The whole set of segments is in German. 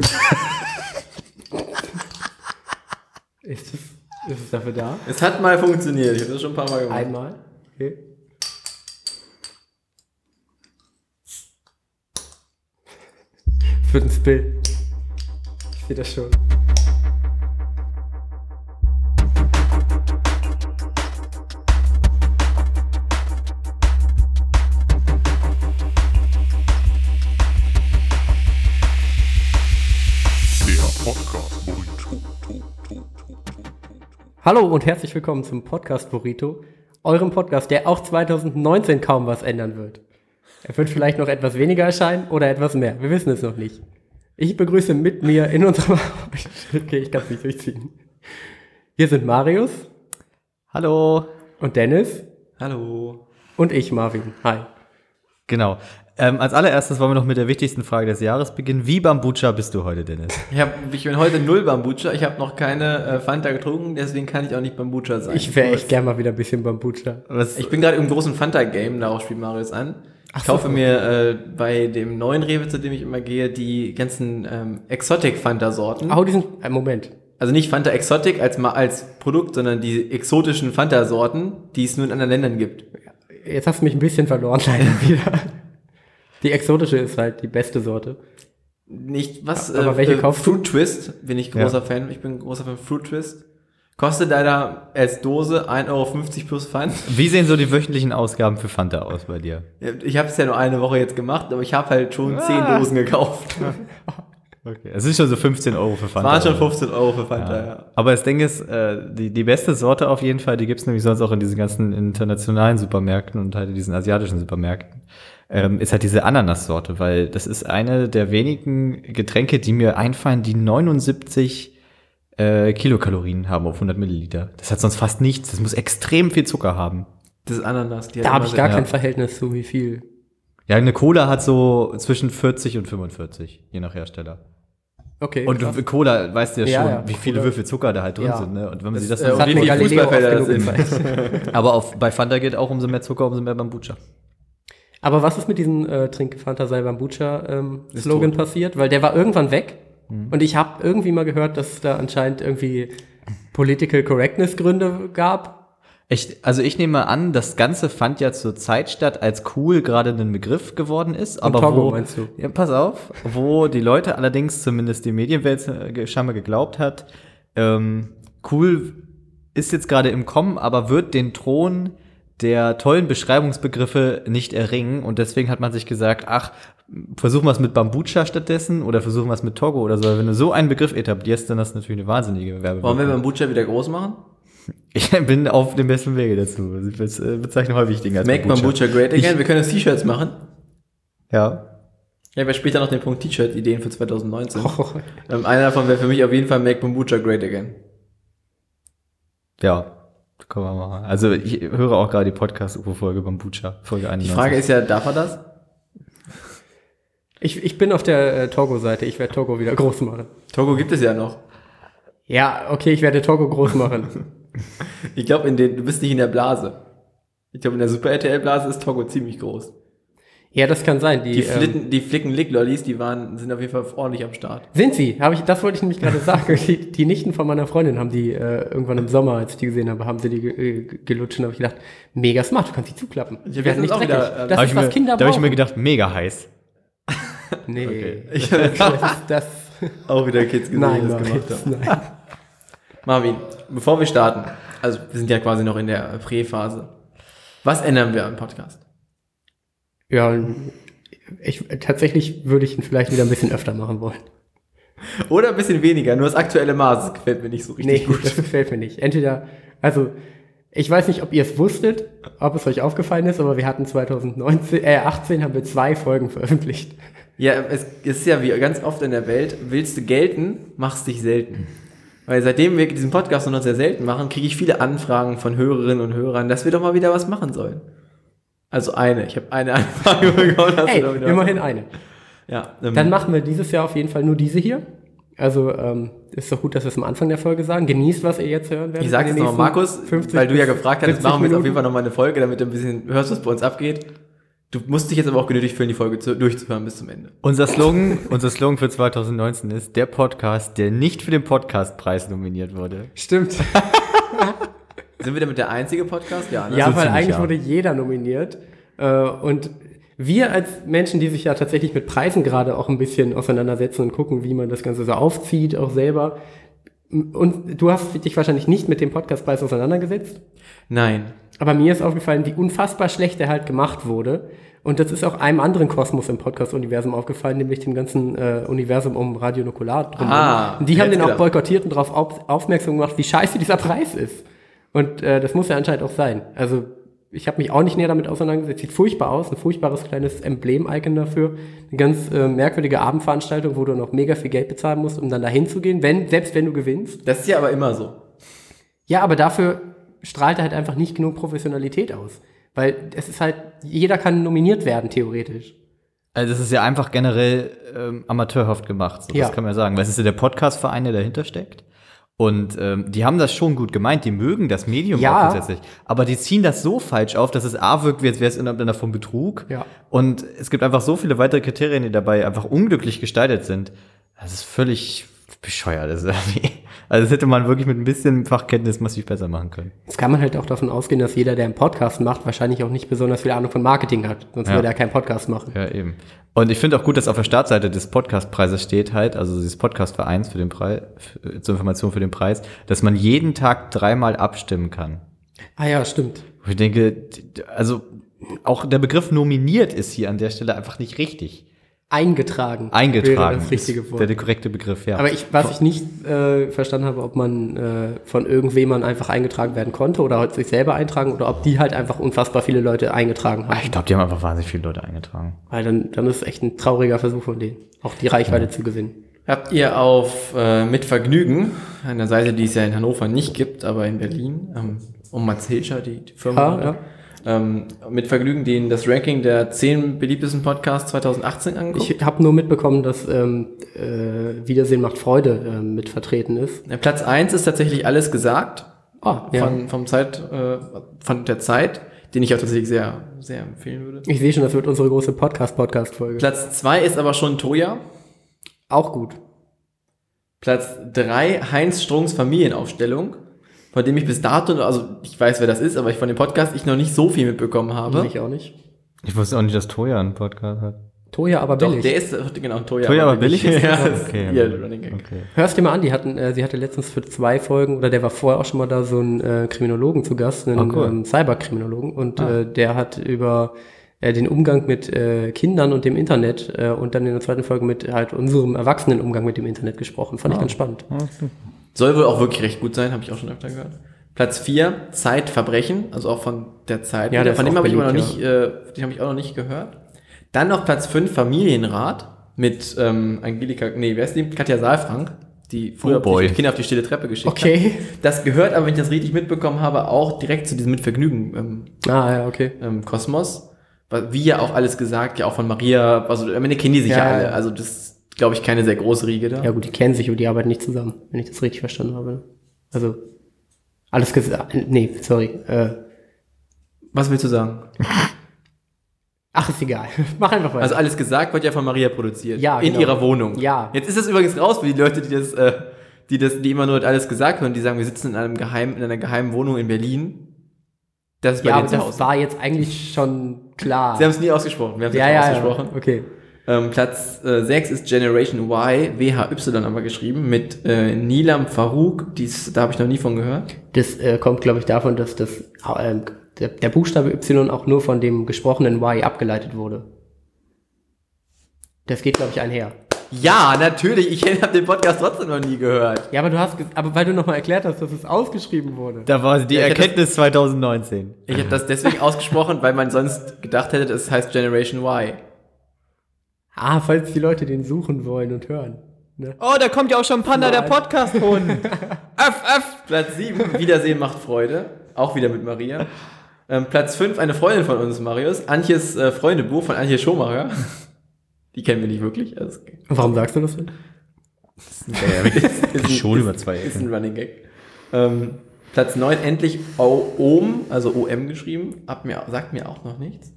Ist es, ist es dafür da? Es hat mal funktioniert. Ich habe das schon ein paar Mal gemacht. Einmal. Okay. Für den Spill. Ich sehe das schon. Hallo und herzlich willkommen zum Podcast Burrito, eurem Podcast, der auch 2019 kaum was ändern wird. Er wird vielleicht noch etwas weniger erscheinen oder etwas mehr. Wir wissen es noch nicht. Ich begrüße mit mir in unserem. okay, ich kann es nicht durchziehen. Hier sind Marius Hallo. und Dennis Hallo. und ich, Marvin. Hi. Genau. Ähm, als allererstes wollen wir noch mit der wichtigsten Frage des Jahres beginnen. Wie Bambucha bist du heute, Dennis? Ich, hab, ich bin heute null Bambucha. Ich habe noch keine äh, Fanta getrunken, deswegen kann ich auch nicht Bambucha sein. Ich wäre echt gern mal wieder ein bisschen Bambucha. Was, Ich bin gerade im großen Fanta-Game, darauf spielt Marius an. Ich so. kaufe mir äh, bei dem neuen Rewe, zu dem ich immer gehe, die ganzen ähm, Exotic-Fanta-Sorten. Oh, diesen. Äh, Moment. Also nicht Fanta Exotic als, als Produkt, sondern die exotischen Fanta-Sorten, die es nur in anderen Ländern gibt. Jetzt hast du mich ein bisschen verloren, leider wieder. Die exotische ist halt die beste Sorte. Nicht, was? Aber welche kaufst du? Fruit Twist bin ich großer Fan. Ich bin großer Fan von Fruit Twist. Kostet leider als Dose 1,50 Euro plus Pfand. wie sehen so die wöchentlichen Ausgaben für Fanta aus bei dir? Ich habe es ja nur eine Woche jetzt gemacht, aber ich habe halt schon 10 Dosen gekauft. Okay. Es sind schon so 15 Euro für Fanta. Waren schon oder? 15 Euro für Fanta, ja. Ja. Aber das Ding ist, äh, die, die beste Sorte auf jeden Fall, die gibt's nämlich sonst auch in diesen ganzen internationalen Supermärkten und halt in diesen asiatischen Supermärkten, ähm, ist halt diese Ananas-Sorte, weil das ist eine der wenigen Getränke, die mir einfallen, die 79 äh, Kilokalorien haben auf 100 Milliliter. Das hat sonst fast nichts. Das muss extrem viel Zucker haben. Das ist Ananas. Die hat Da habe ich gar kein Verhältnis zu, wie viel. Ja, eine Cola hat so zwischen 40 und 45, je nach Hersteller. Okay. Und krass. du, Cola, weißt du ja, Ja, schon, ja, wie viele Cola. Würfel Zucker da halt drin Ja. sind. Ne? Und wenn man sich das dann und hat wie viele Fußballfelder das sind. Aber auf, bei Fanta geht auch umso mehr Zucker, umso mehr Bambucha. Aber was ist mit diesem äh, Trink Fanta sei Bambucha ähm, Ist Slogan tot. passiert? Weil der war irgendwann weg. Mhm. Und ich habe irgendwie mal gehört, dass es da anscheinend irgendwie Political Correctness Gründe gab. Ich, also ich nehme an, das Ganze fand ja zur Zeit statt, als cool gerade ein Begriff geworden ist. Aber Togo, wo, meinst du? Ja, pass auf, wo die Leute allerdings, zumindest die Medienwelt äh, scheinbar geglaubt hat, ähm, cool ist jetzt gerade im Kommen, aber wird den Thron der tollen Beschreibungsbegriffe nicht erringen. Und deswegen hat man sich gesagt, ach, versuchen wir es mit Bambucha stattdessen oder versuchen wir es mit Togo oder so. Wenn du so einen Begriff etablierst, dann hast du natürlich eine wahnsinnige Werbung. Wollen wir Bambucha wieder groß machen? Ich bin auf dem besten Wege dazu. Ich äh, bezeichne häufig Dinge als Make Bambucha great again. Wir können das T-Shirts machen. Ja. Ich habe ja später noch den Punkt T-Shirt-Ideen für 2019. Oh, Ähm, einer davon wäre für mich auf jeden Fall Make Bambucha great again. Ja. Können wir machen. Also ich höre auch gerade die Podcast-UFO-Folge Bambucha, Folge 91. Die Frage ist ja, darf er das? ich, ich bin auf der äh, Togo-Seite. Ich werde Togo wieder groß machen. Togo gibt es ja noch. Ja, okay, ich werde Togo groß machen. Ich glaube, in den, du bist nicht in der Blase. Ich glaube, in der Super RTL-Blase ist Togo ziemlich groß. Ja, das kann sein. Die, Die, ähm, Flitten, die Flicken Lick Lollis, die waren, sind auf jeden Fall ordentlich am Start. sind sie? Habe ich, das wollte ich nämlich gerade sagen. Die, die Nichten von meiner Freundin haben die äh, irgendwann im Sommer, als ich die gesehen habe, haben sie die äh, gelutscht und habe ich gedacht, mega smart, du kannst die zuklappen. Hab werden letztens auch wieder, ähm, das Da hab ist, ich was mir, Kinder da habe ich mir gedacht, mega heiß. Nee, Ich das ist das. auch wieder Kids gesehen, Nein, die das Marvin, gemacht haben. nein. Marvin, bevor wir starten, also wir sind ja quasi noch in der Prä-Phase. Was ändern wir am Podcast? Ja, ich, tatsächlich würde ich ihn vielleicht wieder ein bisschen öfter machen wollen. Oder ein bisschen weniger, nur das aktuelle Maß das gefällt mir nicht so richtig Nee, gut. das gefällt mir nicht. Entweder, also, ich weiß nicht, ob ihr es wusstet, ob es euch aufgefallen ist, aber wir hatten 2019, äh, 18 haben wir zwei Folgen veröffentlicht. Ja, es ist ja wie ganz oft in der Welt, willst du gelten, machst dich selten. Weil seitdem wir diesen Podcast noch sehr selten machen, kriege ich viele Anfragen von Hörerinnen und Hörern, dass wir doch mal wieder was machen sollen. Also eine. Ich habe eine Anfrage bekommen. Hey, immerhin eine. Ja, ähm, Dann machen wir dieses Jahr auf jeden Fall nur diese hier. Also, ähm, ist doch gut, dass wir es am Anfang der Folge sagen. Genießt, was ihr jetzt hören werdet. ich sage den nochmal, Markus, 50 weil du ja gefragt hast, 70 machen wir jetzt auf jeden. Fall nochmal eine Folge, damit du ein bisschen hörst, was bei uns abgeht. Du musst dich jetzt aber auch genötigt fühlen, die Folge zu, durchzuhören bis zum Ende. Unser Slogan, unser Slogan für 2019 ist der Podcast, der nicht für den Podcastpreis nominiert wurde. Stimmt. Sind wir damit der einzige Podcast? Ja, ne? Ja, So weil eigentlich ja. wurde jeder nominiert. Äh, und wir als Menschen, die sich ja tatsächlich mit Preisen gerade auch ein bisschen auseinandersetzen und gucken, wie man das Ganze so aufzieht, auch selber. Und du hast dich wahrscheinlich nicht mit dem Podcastpreis auseinandergesetzt. Nein. Aber mir ist aufgefallen, wie unfassbar schlecht er halt gemacht wurde. Und das ist auch einem anderen Kosmos im Podcast-Universum aufgefallen, nämlich dem ganzen äh, Universum um Radio Nukular. Ah, und die haben den auch gedacht. boykottiert und darauf auf, aufmerksam gemacht, wie scheiße dieser Preis ist. Und äh, das muss ja anscheinend auch sein. Also ich habe mich auch nicht näher damit auseinandergesetzt. Sieht furchtbar aus, ein furchtbares kleines Emblem-Icon dafür. Eine ganz äh, merkwürdige Abendveranstaltung, wo du noch mega viel Geld bezahlen musst, um dann dahin zu gehen, wenn, selbst wenn du gewinnst. Das ist ja aber immer so. Ja, aber dafür strahlt er halt einfach nicht genug Professionalität aus. Weil es ist halt, jeder kann nominiert werden, theoretisch. Also das ist ja einfach generell ähm, amateurhaft gemacht, so, Ja. das kann man ja sagen. Weil es ist ja der Podcastverein, der dahinter steckt. Und ähm, die haben das schon gut gemeint, die mögen das Medium Ja. auch grundsätzlich. Aber die ziehen das so falsch auf, dass es A wirkt, wie als wäre es in einer Form Betrug. Ja. Und es gibt einfach so viele weitere Kriterien, die dabei einfach unglücklich gestaltet sind. Das ist völlig bescheuert. Das ist irgendwie, also das hätte man wirklich mit ein bisschen Fachkenntnis massiv besser machen können. Jetzt kann man halt auch davon ausgehen, dass jeder, der einen Podcast macht, wahrscheinlich auch nicht besonders viel Ahnung von Marketing hat. Sonst Ja. würde er keinen Podcast machen. Ja, eben. Und ich finde auch gut, dass auf der Startseite des Podcastpreises steht halt, also dieses Podcastvereins für den Preis, für, zur Information für den Preis, dass man jeden Tag dreimal abstimmen kann. Ah ja, stimmt. Ich denke, also auch der Begriff nominiert ist hier an der Stelle einfach nicht richtig. Eingetragen. Wäre Eingetragen das richtige ist Wort. der, der korrekte Begriff, ja. Aber ich, was ich nicht äh, verstanden habe, ob man äh, von irgendwemandem einfach eingetragen werden konnte oder halt sich selber eintragen oder ob die halt einfach unfassbar viele Leute eingetragen haben. ich glaube, die haben einfach wahnsinnig viele Leute eingetragen. Weil dann, dann ist es echt ein trauriger Versuch von denen, auch die Reichweite zu gewinnen. Habt ihr auf äh, Mit Vergnügen, einer Seite, die es ja in Hannover nicht gibt, aber in Berlin, ähm, um Mats Hilscher, die, die Firma, Ah, ja. Ähm, mit Vergnügen den, das Ranking der zehn beliebtesten Podcasts 2018 angeguckt? Ich habe nur mitbekommen, dass ähm, äh, Wiedersehen macht Freude ähm, mit vertreten ist. Ja, Platz eins ist tatsächlich alles gesagt. Ah, ja. Von, vom Zeit, äh, von der Zeit, den ich auch tatsächlich sehr, sehr empfehlen würde. Ich sehe schon, das wird unsere große Podcast-Podcast-Folge. Platz zwei ist aber schon Toya. Auch gut. Platz drei Heinz Strunks Familienaufstellung, von dem ich bis dato, also ich weiß, wer das ist, aber ich von dem Podcast ich noch nicht so viel mitbekommen habe. Ich auch nicht. Ich wusste auch nicht, dass Toya einen Podcast hat. Toya aber Doch, billig. der ist, genau, Toya. Toya aber billig ist ja, das? das ist Okay. Gag. Okay. Hörst dir mal an, die hatten, äh, sie hatte letztens für zwei Folgen, oder der war vorher auch schon mal da, so einen äh, Kriminologen zu Gast, einen Ah, cool. ähm, Cyberkriminologen. Und äh, der hat über äh, den Umgang mit äh, Kindern und dem Internet äh, und dann in der zweiten Folge mit halt unserem erwachsenen Umgang mit dem Internet gesprochen. Fand ich ganz spannend. Soll wohl auch wirklich recht gut sein, habe ich auch schon öfter gehört. Platz vier Zeitverbrechen, also auch von der Zeit. Ja, der von dem habe ich aber noch nicht, äh, den habe ich auch noch nicht gehört. Dann noch Platz fünf Familienrat mit ähm, Angelika, nee, wer ist die? Katja Saalfrank, die früher Oh die Kinder auf die stille Treppe geschickt Okay. hat. Das gehört aber, wenn ich das richtig mitbekommen habe, auch direkt zu diesem Mitvergnügen ähm, Ah, ja, okay. ähm, Kosmos. Wie ja auch alles gesagt, ja auch von Maria, also am Ende kennen die sich ja, Ja, alle. Also das ist, glaube ich, keine sehr große Riege da. Ja gut, die kennen sich, aber die arbeiten nicht zusammen, wenn ich das richtig verstanden habe. Also, alles gesagt. Nee, sorry. Äh, Was willst du sagen? ach, ist egal. Mach einfach weiter. Also alles gesagt wird ja von Maria produziert. Ja, In genau. ihrer Wohnung. Ja. Jetzt ist das übrigens raus für die Leute, die das, äh, die das, die immer nur alles gesagt hören, die sagen, wir sitzen in einem geheimen, in einer geheimen Wohnung in Berlin. Das ist bei ja, denen aber zu das Hause. war jetzt eigentlich schon klar. Sie haben es nie ausgesprochen. Wir haben es ja, ja, ja, ausgesprochen. okay. Ähm, Platz äh, 6 ist Generation Y, WHY aber geschrieben, mit äh, Nilam Farouk. Dies, da habe ich noch nie von gehört. Das äh, kommt, glaube ich, davon, dass das, ähm, der, der Buchstabe Y auch nur von dem gesprochenen Y abgeleitet wurde. Das geht, glaube ich, einher. Ja, natürlich. Ich habe den Podcast trotzdem noch nie gehört. Ja, aber du hast, aber weil du nochmal erklärt hast, dass es ausgeschrieben wurde. Da war die Ja, Erkenntnis 2019. Ich habe das deswegen ausgesprochen, weil man sonst gedacht hätte, das heißt Generation Y. Ah, falls die Leute den suchen wollen und hören. Ne? Oh, da kommt ja auch schon Panda, der Podcast-Hund. F, F. Platz 7, Wiedersehen macht Freude. Auch wieder mit Maria. Ähm, Platz 5, eine Freundin von uns, Marius. Antjes äh, Freundebuch von Antje Schomacher. Die kennen wir nicht wirklich. Also, Warum sagst du das denn? ist ein, Schon ist, über zwei Ist Ecken. ein Running Gag. Ähm, Platz 9, endlich O- OM, also OM geschrieben. Ab mir, sagt mir auch noch nichts.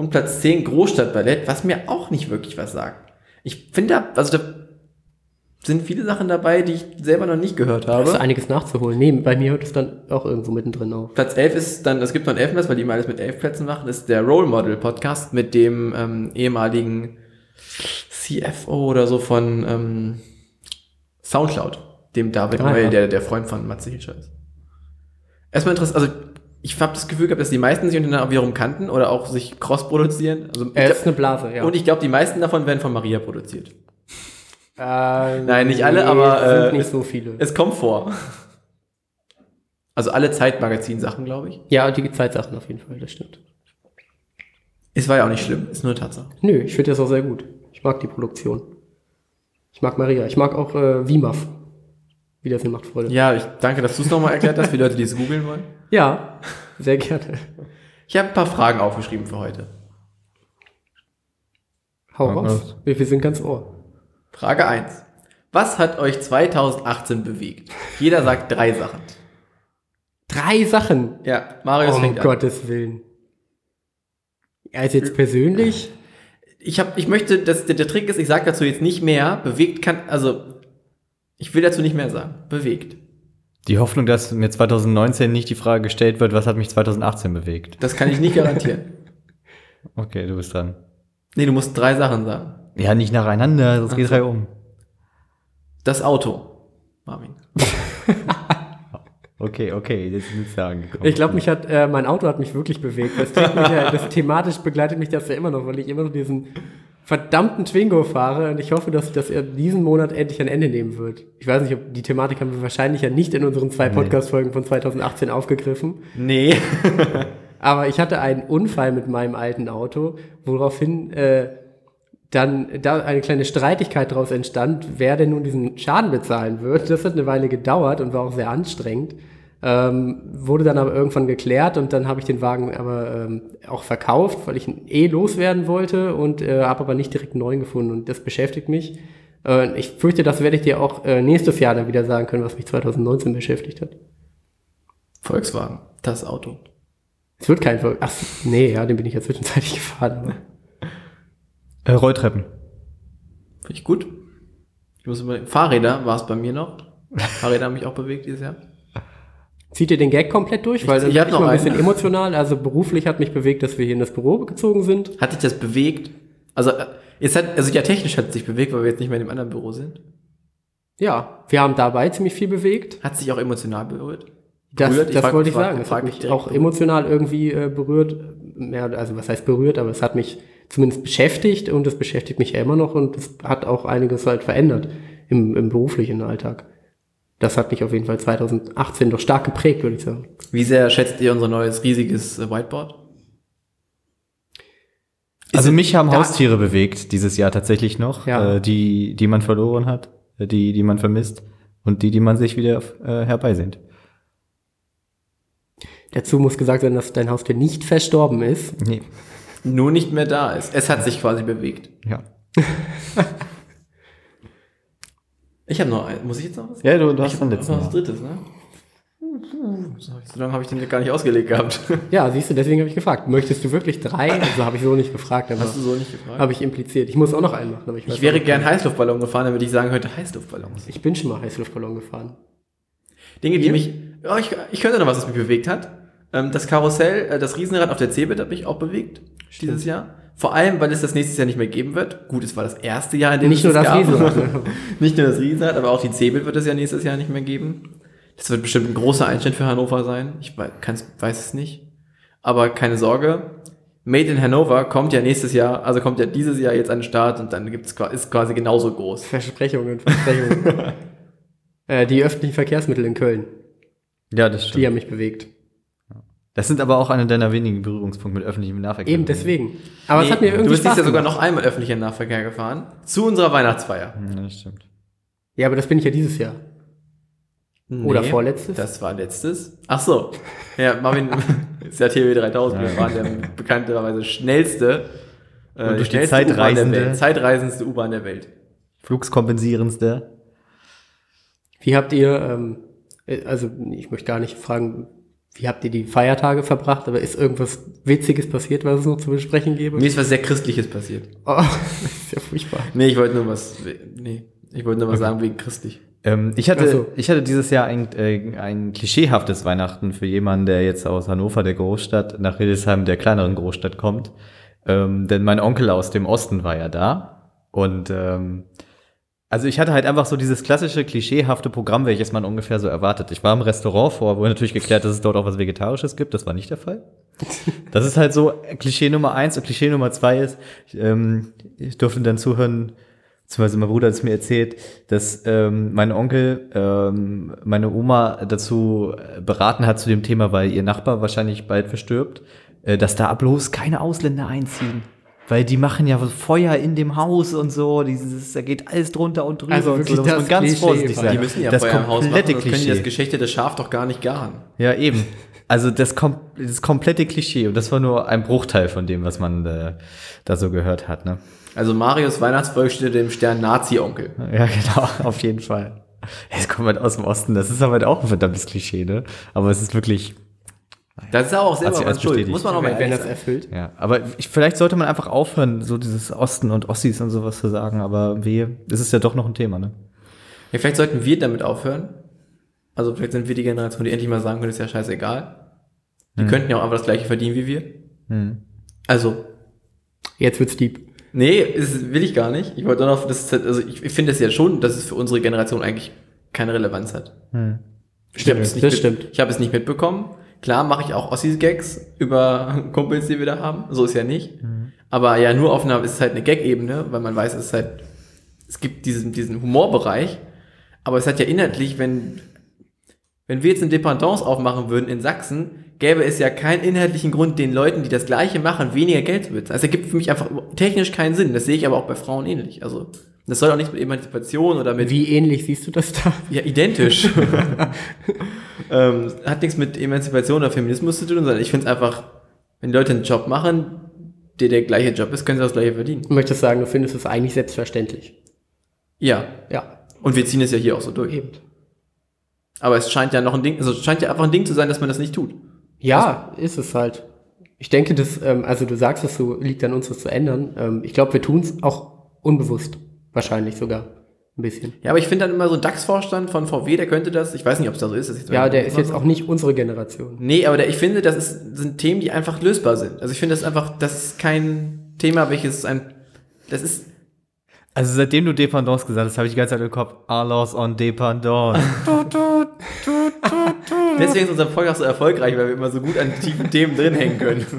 Und Platz 10 Großstadtballett, was mir auch nicht wirklich was sagt. Ich finde, da- also da sind viele Sachen dabei, die ich selber noch nicht gehört Da ist habe. einiges nachzuholen. Nee, bei mir hört es dann auch irgendwo mittendrin auf. Platz 11 ist dann, es gibt noch einen 11. Platz, weil die immer alles mit 11 Plätzen machen, ist der Role Model Podcast mit dem ähm, ehemaligen CFO oder so von ähm, Soundcloud, dem David Ah, Noel, ja. der der Freund von Matze Hilscher ist. Erstmal interessant, also ich habe das Gefühl gehabt, dass die meisten sich untereinander wiederum kannten oder auch sich cross produzieren. Also, glaub- ist eine Blase, ja. Und ich glaube, die meisten davon werden von Maria produziert. äh, Nein, nicht alle, aber, sind äh, nicht es- so viele. Es kommt vor. Also alle Zeitmagazin-Sachen, glaube ich. ja, die Zeitsachen auf jeden Fall, das stimmt. Es war ja auch nicht schlimm, ist nur eine Tatsache. Nö, ich finde das auch sehr gut. Ich mag die Produktion. Ich mag Maria. Ich mag auch äh, WIMAF. Wiedersehen macht Freude. Ja, ich danke, dass du es nochmal erklärt hast, für die Leute, die es googeln wollen. Ja, sehr gerne. Ich habe ein paar Fragen aufgeschrieben für heute. Hau raus. Wir, wir sind ganz ohr. Frage 1. Was hat euch 2018 bewegt? Jeder sagt drei Sachen. Drei Sachen. Ja, Marius um fängt an. Gottes Willen. Also jetzt persönlich, Ich, hab, ich möchte, dass der, der Trick ist, ich sage dazu jetzt nicht mehr. Bewegt kann, also, ich will dazu nicht mehr sagen. Bewegt. Die Hoffnung, dass mir 2019 nicht die Frage gestellt wird, was hat mich 2018 bewegt. Das kann ich nicht garantieren. Okay, du bist dran. nee, du musst drei Sachen sagen. Ja, nicht nacheinander, sonst geht drei um. Das Auto. Marvin. Okay, okay, jetzt sind wir angekommen. ich glaube, mich hat, äh, mein Auto hat mich wirklich bewegt. Das, mich ja, das thematisch begleitet mich das ja immer noch, weil ich immer noch diesen verdammten Twingo fahre und ich hoffe, dass, dass er diesen Monat endlich ein Ende nehmen wird. Ich weiß nicht, ob die Thematik haben wir wahrscheinlich ja nicht in unseren zwei Podcast-Folgen von 2018 aufgegriffen. Nee. Aber ich hatte einen Unfall mit meinem alten Auto, woraufhin äh, dann da eine kleine Streitigkeit daraus entstand, wer denn nun diesen Schaden bezahlen wird. Das hat eine Weile gedauert und war auch sehr anstrengend. Ähm, wurde dann aber irgendwann geklärt und dann habe ich den Wagen aber ähm, auch verkauft, weil ich ihn eh loswerden wollte und äh, habe aber nicht direkt einen neuen gefunden und das beschäftigt mich. Äh, ich fürchte, das werde ich dir auch äh, nächstes Jahr dann wieder sagen können, was mich 2019 beschäftigt hat. Volkswagen. Das Auto. Es wird kein Ver Ach, nee, ja, den bin ich ja zwischenzeitlich gefahren. Äh, Rolltreppen. Finde ich gut. Ich muss überlegen. Fahrräder war es bei mir noch. Fahrräder haben mich auch bewegt dieses Jahr. Zieht ihr den Gag komplett durch? Weil Ich- ich ich noch ein bisschen emotional. Also beruflich hat mich bewegt, dass wir hier in das Büro gezogen sind. Hat dich das bewegt? Also, äh, jetzt hat, also ja, technisch hat es sich bewegt, weil wir jetzt nicht mehr in dem anderen Büro sind. Ja, wir haben dabei ziemlich viel bewegt. Hat sich auch emotional berührt? Das, Berührt? Das wollte ich sagen. Es frag hat mich auch emotional irgendwie äh, berührt. Mehr, also was heißt berührt, aber es hat mich zumindest beschäftigt und es beschäftigt mich ja immer noch und es hat auch einiges halt verändert im, im beruflichen Alltag. Das hat mich auf jeden Fall 2018 doch stark geprägt, würde ich sagen. Wie sehr schätzt ihr unser neues riesiges äh, Whiteboard? Also mich haben Haustiere bewegt dieses Jahr tatsächlich noch, Ja. äh, die, die man verloren hat, äh, die, die man vermisst und die, die man sich wieder äh, herbeisehnt. Dazu muss gesagt sein, dass dein Haustier nicht verstorben ist. Nee. Nur nicht mehr da ist. Es hat sich quasi bewegt. Ja. Ich habe noch einen. Muss ich jetzt noch was? Ja, du, du ich hast hab dann noch letzten was Mal. drittes, ne? So, lange habe ich den gar nicht ausgelegt gehabt. Ja, siehst du, deswegen habe ich gefragt. Möchtest du wirklich drei? Also habe ich so nicht gefragt, Hast du so nicht gefragt? habe ich impliziert. Ich muss auch noch einen machen, aber ich, weiß Ich wäre gern. Heißluftballon gefahren, damit ich sagen könnte, Heißluftballons. Ich bin schon mal Heißluftballon gefahren. Dinge, die mich. Ja, ich, ich könnte noch was, was mich bewegt hat. Ähm, das Karussell, äh, das Riesenrad auf der Cebit hat mich auch bewegt dieses Jahr. Vor allem, weil es das nächstes Jahr nicht mehr geben wird. Gut, es war das erste Jahr, in dem Nicht es nur das gab. Riesenrad. nicht nur das Riesenrad, aber auch die Cebit wird es ja nächstes Jahr nicht mehr geben. Das wird bestimmt ein großer Einschnitt für Hannover sein. Ich wei- kann's, weiß es nicht. Aber keine Sorge. Made in Hannover kommt ja nächstes Jahr, also kommt ja dieses Jahr jetzt an den Start und dann gibt's, ist quasi genauso groß. Versprechungen, Versprechungen. äh, die öffentlichen Verkehrsmittel in Köln, Ja, das die stimmt. haben mich bewegt. Das sind aber auch einer deiner wenigen Berührungspunkte mit öffentlichem Nahverkehr. Eben deswegen. Aber es Nee, hat mir irgendwie du bist Spaß Jahr sogar noch einmal öffentlicher Nahverkehr gefahren. Zu unserer Weihnachtsfeier. Ja, das stimmt. Ja, aber das bin ich ja dieses Jahr. Oder vorletztes? Das war letztes. Ach so. Ja, Marvin ist ja TW 3000 gefahren, der bekannterweise schnellste, äh, Und durch die schnellste U-Bahn der Zeitreisende. Welt, zeitreisendste U-Bahn der Welt. Flugskompensierendste. Wie habt ihr, ähm, äh, also ich möchte gar nicht fragen, Wie habt ihr die Feiertage verbracht? Aber ist irgendwas Witziges passiert, was es noch zu besprechen gäbe? Mir ist was sehr Christliches passiert. Oh, das ist ja furchtbar. Nee, ich wollte nur was, nee, ich wollte nur was sagen wegen christlich. Ähm, ich, hatte, so. ich hatte dieses Jahr ein, äh, ein klischeehaftes Weihnachten für jemanden, der jetzt aus Hannover, der Großstadt, nach Hildesheim, der kleineren Großstadt kommt. Ähm, denn mein Onkel aus dem Osten war ja da. Und ähm, also ich hatte halt einfach so dieses klassische, klischeehafte Programm, welches man ungefähr so erwartet. Ich war im Restaurant vor, wurde natürlich geklärt, dass es dort auch was Vegetarisches gibt. Das war nicht der Fall. Das ist halt so Klischee Nummer eins und Klischee Nummer zwei ist, ich, ähm, ich durfte dann zuhören, beziehungsweise mein Bruder hat es mir erzählt, dass ähm, mein Onkel ähm, meine Oma dazu äh, beraten hat zu dem Thema, weil ihr Nachbar wahrscheinlich bald verstirbt, äh, dass da bloß keine Ausländer einziehen. Weil die machen ja Feuer in dem Haus und so, dieses, da geht alles drunter und drüber Also und so, da muss man ganz Klischee vorsichtig von- sein. Die müssen ja das Feuer im Haus machen, sonst können die das Klischee. geschächtete Schaf doch gar nicht garen. Ja, eben. Also das, kom das komplette Klischee und das war nur ein Bruchteil von dem, was man äh, da so gehört hat, ne? Also Marius Weihnachtsvolk steht dem Stern Nazi-Onkel. Ja, genau, auf jeden Fall. Es kommt halt aus dem Osten, das ist aber halt auch ein verdammtes Klischee, ne? Aber es ist wirklich, Das ist aber auch selber was schuld, bestätigt. muss man auch mal Wenn, das erfüllt. ja. Aber ich, vielleicht sollte man einfach aufhören, so dieses Osten und Ossis und sowas zu sagen, aber wehe, es ist ja doch noch ein Thema, ne? Ja, vielleicht sollten wir damit aufhören. Also vielleicht sind wir die Generation, die endlich mal sagen können, ist ja scheißegal. Die könnten ja auch einfach das gleiche verdienen wie wir. Also, Jetzt wird's deep. nee, ist, will ich gar nicht. Ich wollte nur noch, das ist, halt- also ich, ich finde es ja schon, dass es für unsere Generation eigentlich keine Relevanz hat. Es nicht das stimmt. Ich habe es nicht mitbekommen. Klar mache ich auch Ossis-Gags über Kumpels, die wir da haben. So ist ja nicht. Aber ja, nur auf einer, ist halt eine Gag-Ebene, weil man weiß, es ist halt, es gibt diesen, diesen Humorbereich. Aber es hat ja inhaltlich, wenn, wenn wir jetzt eine Dependance aufmachen würden in Sachsen, gäbe es ja keinen inhaltlichen Grund, den Leuten, die das Gleiche machen, weniger Geld zu bezahlen. Also, es ergibt für mich einfach technisch keinen Sinn. Das sehe ich aber auch bei Frauen ähnlich. Also, das soll auch nichts mit Emanzipation oder mit Wie ähnlich siehst du das da? ja, identisch. ähm, hat nichts mit Emanzipation oder Feminismus zu tun, sondern ich finde es einfach, wenn die Leute einen Job machen, der der gleiche Job ist, können sie das gleiche verdienen. Du möchtest sagen, du findest es eigentlich selbstverständlich. Ja. Ja, Und wir ziehen es ja hier auch so durch. eben. Aber es scheint ja noch ein Ding, also es scheint ja einfach ein Ding zu sein, dass man das nicht tut. Ja, ist es halt. Ich denke, das, ähm, also du sagst es so, liegt an uns, das zu ändern. Ähm, ich glaube, wir tun es auch unbewusst. Wahrscheinlich sogar. Ein bisschen. Ja, aber ich finde dann immer so ein DAX-Vorstand von VW, der könnte das, ich weiß nicht, ob es da so ist. Das ist Ja, der ist jetzt so. auch nicht unsere Generation. Nee, aber der, ich finde, das ist, sind Themen, die einfach lösbar sind. Also ich finde das einfach, das ist kein Thema, welches ein, das ist, Also seitdem du Dependance gesagt hast, habe ich die ganze Zeit im Kopf, Alos on Dependance. deswegen ist unser Podcast so erfolgreich, weil wir immer so gut an tiefen Themen drin hängen können.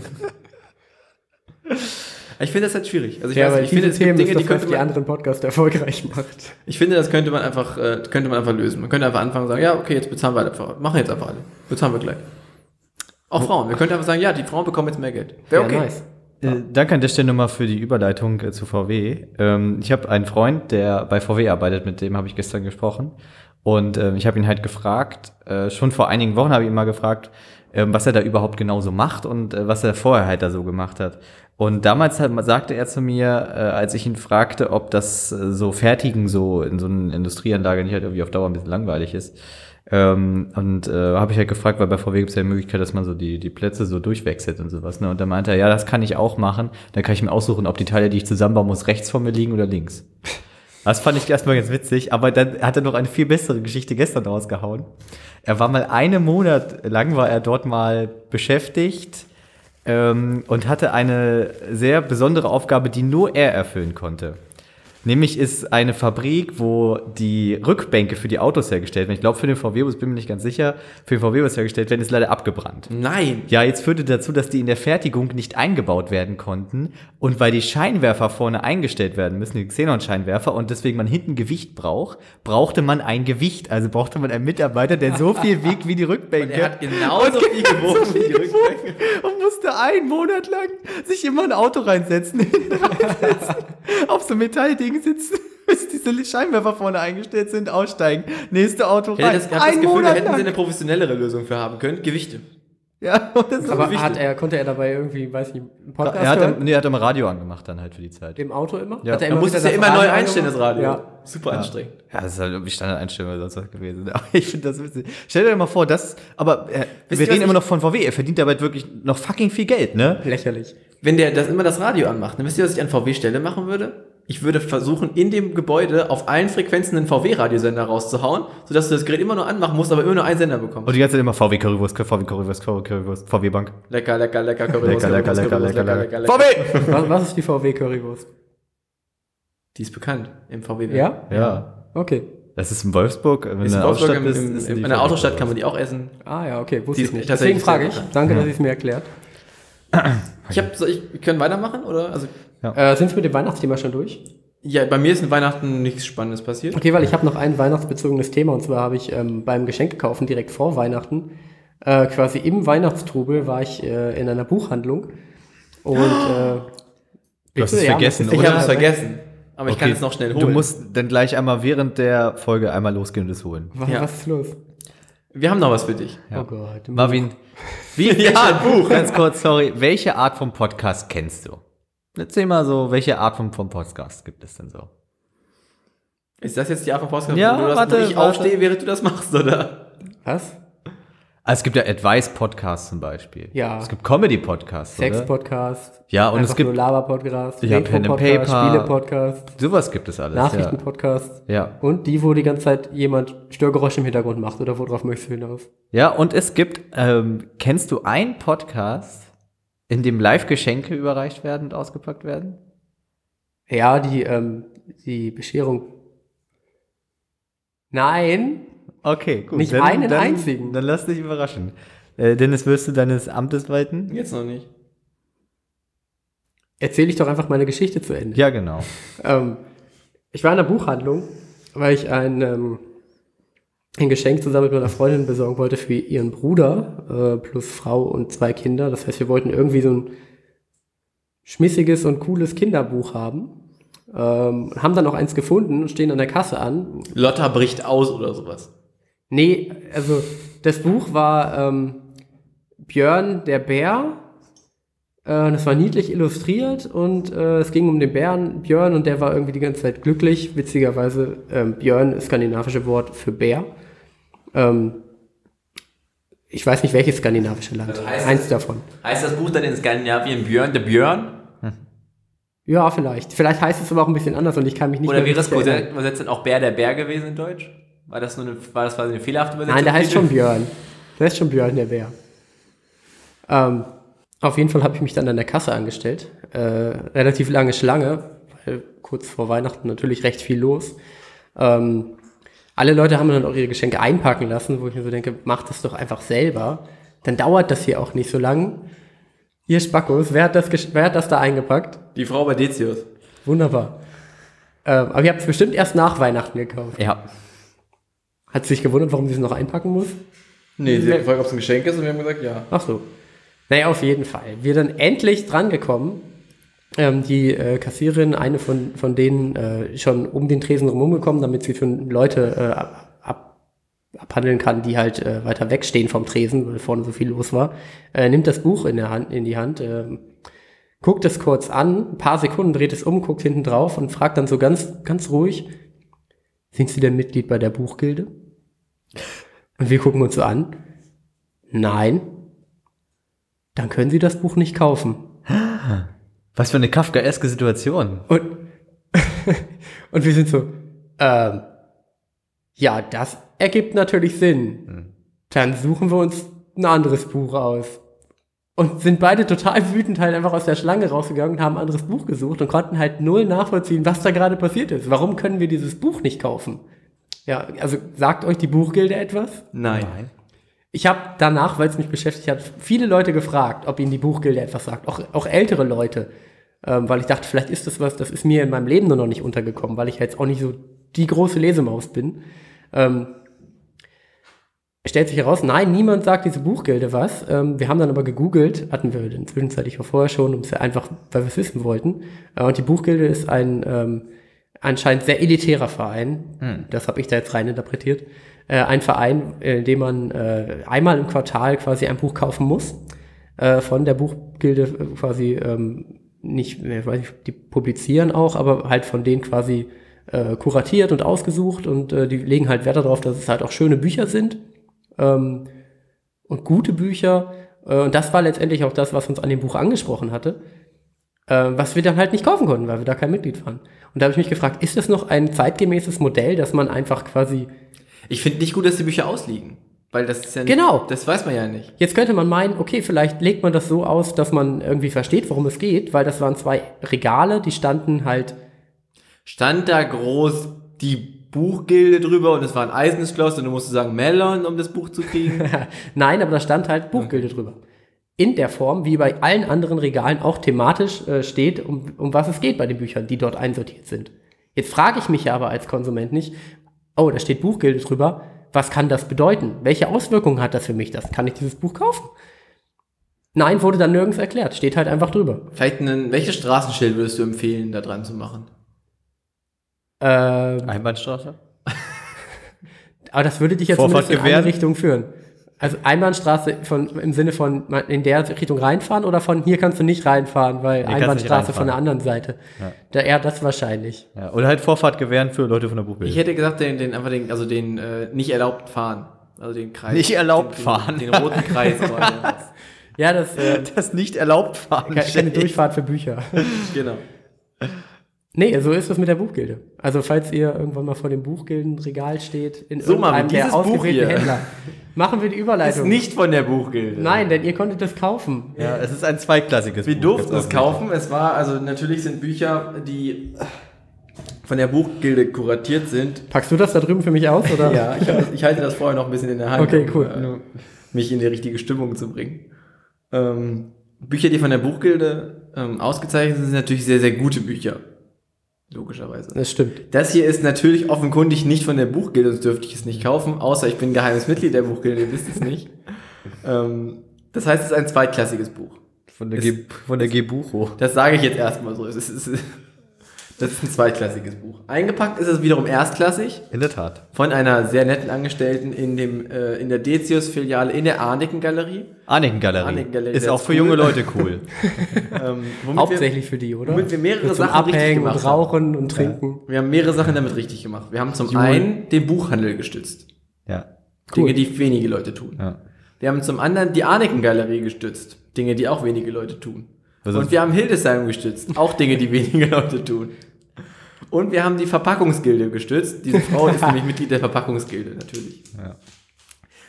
Ich finde das halt schwierig. Also ich, Ja, weiß, ich finde, es gibt Themen Dinge, ist die das, was könnte die man, anderen Podcast erfolgreich macht. ich finde, das könnte man einfach, äh, könnte man einfach lösen. Man könnte einfach anfangen und sagen, ja, okay, jetzt bezahlen wir alle. Machen jetzt einfach alle. Bezahlen wir gleich. Auch Frauen. Wir könnten einfach sagen, ja, die Frauen bekommen jetzt mehr Geld. Wäre Ja, okay. nice. Äh, danke an der Stelle nochmal für die Überleitung äh, zu VW. Ähm, ich habe einen Freund, der bei VW arbeitet, mit dem habe ich gestern gesprochen. Und ähm, ich habe ihn halt gefragt, schon vor einigen Wochen habe ich ihn mal gefragt, ähm, was er da überhaupt genau so macht und was er vorher halt da so gemacht hat. Und damals hat, sagte er zu mir, äh, als ich ihn fragte, ob das äh, so Fertigen so in so einer Industrieanlage nicht halt irgendwie auf Dauer ein bisschen langweilig ist. Ähm, und äh, habe ich halt gefragt, weil bei VW gibt es ja die Möglichkeit, dass man so die, die Plätze so durchwechselt und sowas. Ne? Und da meinte er, ja, das kann ich auch machen. Dann kann ich mir aussuchen, ob die Teile, die ich zusammenbauen muss, rechts von mir liegen oder links. Das fand ich erstmal ganz witzig, aber dann hat er noch eine viel bessere Geschichte gestern rausgehauen. Er war mal einen Monat lang, war er dort mal beschäftigt ähm, und hatte eine sehr besondere Aufgabe, die nur er erfüllen konnte. Nämlich ist eine Fabrik, wo die Rückbänke für die Autos hergestellt werden. Ich glaube, für den VW-Bus bin ich mir nicht ganz sicher. Für den VW-Bus hergestellt werden, ist leider abgebrannt. Nein. Ja, jetzt führte dazu, dass die in der Fertigung nicht eingebaut werden konnten. Und weil die Scheinwerfer vorne eingestellt werden müssen, die Xenon-Scheinwerfer, und deswegen man hinten Gewicht braucht, brauchte man ein Gewicht. Also brauchte man einen Mitarbeiter, der so viel wiegt wie die Rückbänke. Er hat genauso viel gewogen wie die Rückbänke. und musste einen Monat lang sich immer ein Auto reinsetzen, reinsetzen, auf so Metallding sitzen, bis diese Scheinwerfer vorne eingestellt sind, aussteigen, nächste Auto rein. hätte das, ich hab das Gefühl, da Monat hätten sie lang. eine professionellere Lösung für haben können. Gewichte. Ja, und das ist Aber wichtig. hat er, konnte er dabei irgendwie, weiß nicht, einen Podcast er hat, hören? nee, er hat im Radio angemacht dann halt für die Zeit. Im Auto immer? Ja. Hat er Man muss wieder es ja immer neu einstellen, das? Radio. Ja. Super anstrengend. Ja, das ist halt irgendwie Standardeinstellung oder sonst was gewesen. Aber ich finde das witzig. Stell dir mal vor, das, aber äh, wir reden immer ich- noch von VW. Er verdient dabei wirklich noch fucking viel Geld, ne? Lächerlich. Wenn der das immer das Radio anmacht, dann wisst ihr, was ich an VW-Stelle machen würde? Ich würde versuchen, in dem Gebäude auf allen Frequenzen einen VW-Radiosender rauszuhauen, sodass du das Gerät immer nur anmachen musst, aber immer nur einen Sender bekommst. Und die ganze Zeit immer VW Currywurst, VW Currywurst, VW Currywurst, VW Bank. Lecker, lecker, lecker, Currywurst, Lecker, lecker, lecker, lecker, lecker. lecker. VW! Was, was ist die VW Currywurst? Die ist bekannt im VW. Ja? Ja. Okay. Das ist in Wolfsburg. Wenn Ist in in der Wolfsburg Außenstadt im, im, ist in, die einer VW Autostadt kann man die auch essen. Ah ja, okay, wusste ist ich nicht. Deswegen frage ich. Danke, dass ihr es mir erklärt. Ich habe, so, ich, wir können weitermachen, oder? Also, Äh, sind wir mit dem Weihnachtsthema schon durch? ja, bei mir ist in Weihnachten nichts Spannendes passiert. Okay, weil ich habe noch ein weihnachtsbezogenes Thema und zwar habe ich ähm, beim Geschenkekaufen direkt vor Weihnachten, äh, quasi im Weihnachtstrubel war ich äh, in einer Buchhandlung und äh, Du hast es vergessen, Ich oder? habe es vergessen. Aber ich kann Okay, es noch schnell holen. Du musst dann gleich einmal während der Folge einmal losgehen und es holen. Was, Ja. was ist los? Wir haben noch was für dich. Oh Gott. Marvin, wie, Ja, ein Buch. Ganz kurz, sorry. Welche Art von Podcast kennst du? Erzähl mal so, welche Art von, von Podcast gibt es denn so? Ist das jetzt die Art von Podcast, Ja, wo, du das, warte, wo ich warte. aufstehe, während du das machst, oder? Was? Also es gibt ja Advice-Podcasts zum Beispiel. Ja. Es gibt Comedy-Podcasts, oder? Sex-Podcast. Ja, und es gibt- nur Laber-Podcast. Ja, Pen and Paper. Spiele-Podcast. Sowas gibt es alles. Nachrichten-Podcast. Ja. ja. Und die, wo die ganze Zeit jemand Störgeräusche im Hintergrund macht oder worauf möchtest du hinaus? Ja, und es gibt, ähm, kennst du einen Podcast, in dem Live-Geschenke überreicht werden und ausgepackt werden? Ja, die, ähm, die Bescherung. Nein. Okay, gut. Nicht einen einzigen. Dann lass dich überraschen. Äh, Dennis, wirst du deines Amtes walten? Jetzt noch nicht. Erzähle ich doch einfach meine Geschichte zu Ende. Ja, genau. Ähm, ich war in der Buchhandlung, weil ich ein, ähm, ein Geschenk zusammen mit meiner Freundin besorgen wollte für ihren Bruder, äh, plus Frau und zwei Kinder. Das heißt, wir wollten irgendwie so ein schmissiges und cooles Kinderbuch haben. Ähm, haben dann auch eins gefunden und stehen an der Kasse an. Lotta bricht aus oder sowas. Nee, also das Buch war ähm, Björn der Bär. Äh, das war niedlich illustriert und äh, es ging um den Bären Björn und der war irgendwie die ganze Zeit glücklich. Witzigerweise, ähm, Björn ist skandinavische Wort für Bär. Ähm, ich weiß nicht, welches skandinavische Land. Also heißt Eins es- davon. Heißt das Buch dann in Skandinavien Björn der Björn? Ja, vielleicht. Vielleicht heißt es aber auch ein bisschen anders und ich kann mich nicht Oder wäre es übersetzt dann auch Bär der Bär gewesen in Deutsch? War das, nur eine, war das quasi eine fehlerhafte Übersetzung? Nein, der heißt schon Björn. Der heißt schon Björn, der Bär. Ähm, auf jeden Fall habe ich mich dann an der Kasse angestellt. Äh, relativ lange Schlange, weil kurz vor Weihnachten natürlich recht viel los. Ähm, alle Leute haben dann auch ihre Geschenke einpacken lassen, wo ich mir so denke, macht das doch einfach selber. Dann dauert das hier auch nicht so lang. Ihr Spackos, wer hat das, wer hat das da eingepackt? Die Frau bei Decius. Wunderbar. Ähm, aber ihr habt es bestimmt erst nach Weihnachten gekauft. Ja. Hat sich gewundert, warum sie es noch einpacken muss? Nee, sie hat gefragt, ob es ein Geschenk ist und wir haben gesagt, ja. Ach so. Naja, auf jeden Fall. Wir dann endlich drangekommen. Ähm, die äh, Kassiererin, eine von, von denen, äh, schon um den Tresen rumgekommen, damit sie schon Leute äh, ab, ab, abhandeln kann, die halt äh, weiter wegstehen vom Tresen, weil vorne so viel los war. Äh, nimmt das Buch in, der Hand, in die Hand, ähm, guckt es kurz an, ein paar Sekunden dreht es um, guckt hinten drauf und fragt dann so ganz, ganz ruhig, sind Sie denn Mitglied bei der Buchgilde? Und wir gucken uns so an. Nein. Dann können Sie das Buch nicht kaufen. Was für eine kafkaeske Situation. Und, und wir sind so, ähm, ja, das ergibt natürlich Sinn. Dann suchen wir uns ein anderes Buch aus. Und sind beide total wütend halt einfach aus der Schlange rausgegangen und haben ein anderes Buch gesucht und konnten halt null nachvollziehen, was da gerade passiert ist. Warum können wir dieses Buch nicht kaufen? Ja, also sagt euch die Buchgilde etwas? Nein. Ich habe danach, weil es mich beschäftigt hat, viele Leute gefragt, ob ihnen die Buchgilde etwas sagt. Auch, auch ältere Leute. Ähm, weil ich dachte, vielleicht ist das was, das ist mir in meinem Leben nur noch nicht untergekommen, weil ich jetzt auch nicht so die große Lesemaus bin. Ähm, stellt sich heraus, nein, niemand sagt diese Buchgilde was. Ähm, wir haben dann aber gegoogelt, hatten wir den zwischenzeitlich auch vorher schon, um es ja einfach, weil wir es wissen wollten. Äh, und die Buchgilde ist ein, ähm, anscheinend sehr elitärer Verein, das habe ich da jetzt rein interpretiert, äh, ein Verein, in dem man äh, einmal im Quartal quasi ein Buch kaufen muss, äh, von der Buchgilde äh, quasi ähm, nicht, äh, weiß ich, die publizieren auch, aber halt von denen quasi äh, kuratiert und ausgesucht und äh, die legen halt Wert darauf, dass es halt auch schöne Bücher sind ähm, und gute Bücher. Äh, und das war letztendlich auch das, was uns an dem Buch angesprochen hatte, äh, was wir dann halt nicht kaufen konnten, weil wir da kein Mitglied waren. Und da habe ich mich gefragt, ist das noch ein zeitgemäßes Modell, dass man einfach quasi Ich finde nicht gut, dass die Bücher ausliegen. Weil das ist ja nicht, Genau. Das weiß man ja nicht. Jetzt könnte man meinen, okay, vielleicht legt man das so aus, dass man irgendwie versteht, worum es geht, weil das waren zwei Regale, die standen halt, Stand da groß die Buchgilde drüber und es war ein eisernes Schloss und du musst sagen Melon, um das Buch zu kriegen. nein, aber da stand halt Buchgilde drüber. In der Form, wie bei allen anderen Regalen auch thematisch äh, steht, um, um was es geht bei den Büchern, die dort einsortiert sind. Jetzt frage ich mich ja aber als Konsument nicht, oh, da steht Buchgilde drüber, was kann das bedeuten? Welche Auswirkungen hat das für mich? Das kann ich dieses Buch kaufen? Nein, wurde dann nirgends erklärt, steht halt einfach drüber. Vielleicht ein, welches Straßenschild würdest du empfehlen, da dran zu machen? Ähm, Einbahnstraße? Aber das würde dich jetzt in eine gewähren? Richtung führen. Also Einbahnstraße von, im Sinne von in der Richtung reinfahren oder von hier kannst du nicht reinfahren, weil nicht Einbahnstraße von der anderen Seite. Ja. Da eher das wahrscheinlich. Ja. Oder halt Vorfahrt gewähren für Leute von der Ich Buchbild. hätte gesagt, den, den einfach den, also den äh, nicht erlaubt fahren. Also den Kreis. Nicht erlaubt den, fahren. Den, den roten Kreis. Ja, das äh, Das nicht erlaubt fahren. ke- keine Durchfahrt für Bücher. genau. Nee, so ist es mit der Buchgilde. Also falls ihr irgendwann mal vor dem Buchgildenregal steht, in So, irgendeinem der ausgewählten. Händler, machen wir die Ist Überleitung. nicht von der Buchgilde. Nein, denn ihr konntet das kaufen. Ja, es ist ein zweiklassiges Wir Buch, durften es kaufen. Es war, also natürlich sind Bücher, die von der Buchgilde kuratiert sind. Packst du das da drüben für mich aus? Oder? Ja, ich, das, ich halte das vorher noch ein bisschen in der Hand, Okay, cool. um äh, mich in die richtige Stimmung zu bringen. Ähm, Bücher, die von der Buchgilde ähm, ausgezeichnet sind, sind natürlich sehr, sehr gute Bücher. Logischerweise. Das stimmt. Das hier ist natürlich offenkundig nicht von der Buchgilde, sonst dürfte ich es nicht kaufen, außer ich bin geheimes Mitglied der Buchgilde, ihr wisst es nicht. ähm, das heißt, es ist ein zweitklassiges Buch. Von der, Ge von der Gebucho. Das sage ich jetzt erstmal so. Es ist, es ist, das ist ein zweitklassiges Buch. Eingepackt ist es wiederum erstklassig In der Tat. von einer sehr netten Angestellten in, dem, äh, in der Decius-Filiale in der Arniken-Galerie. Arniken-Galerie. Arniken-Galerie, Ist auch für cool. junge Leute cool. Ähm, Hauptsächlich für die, oder? womit wir mehrere zum Sachen richtig Abhängen gemacht und. Rauchen und Trinken. Wir, wir haben mehrere Sachen damit richtig gemacht. Wir haben zum einen den Buchhandel gestützt. ja. Dinge, die wenige Leute tun. ja. Wir haben zum anderen die Arniken-Galerie gestützt. Dinge, die auch wenige Leute tun. Also- und wir haben Hildesheim gestützt. Auch Dinge, die wenige Leute tun. Und wir haben die Verpackungsgilde gestützt. Diese Frau ist nämlich Mitglied der Verpackungsgilde, natürlich. Ja.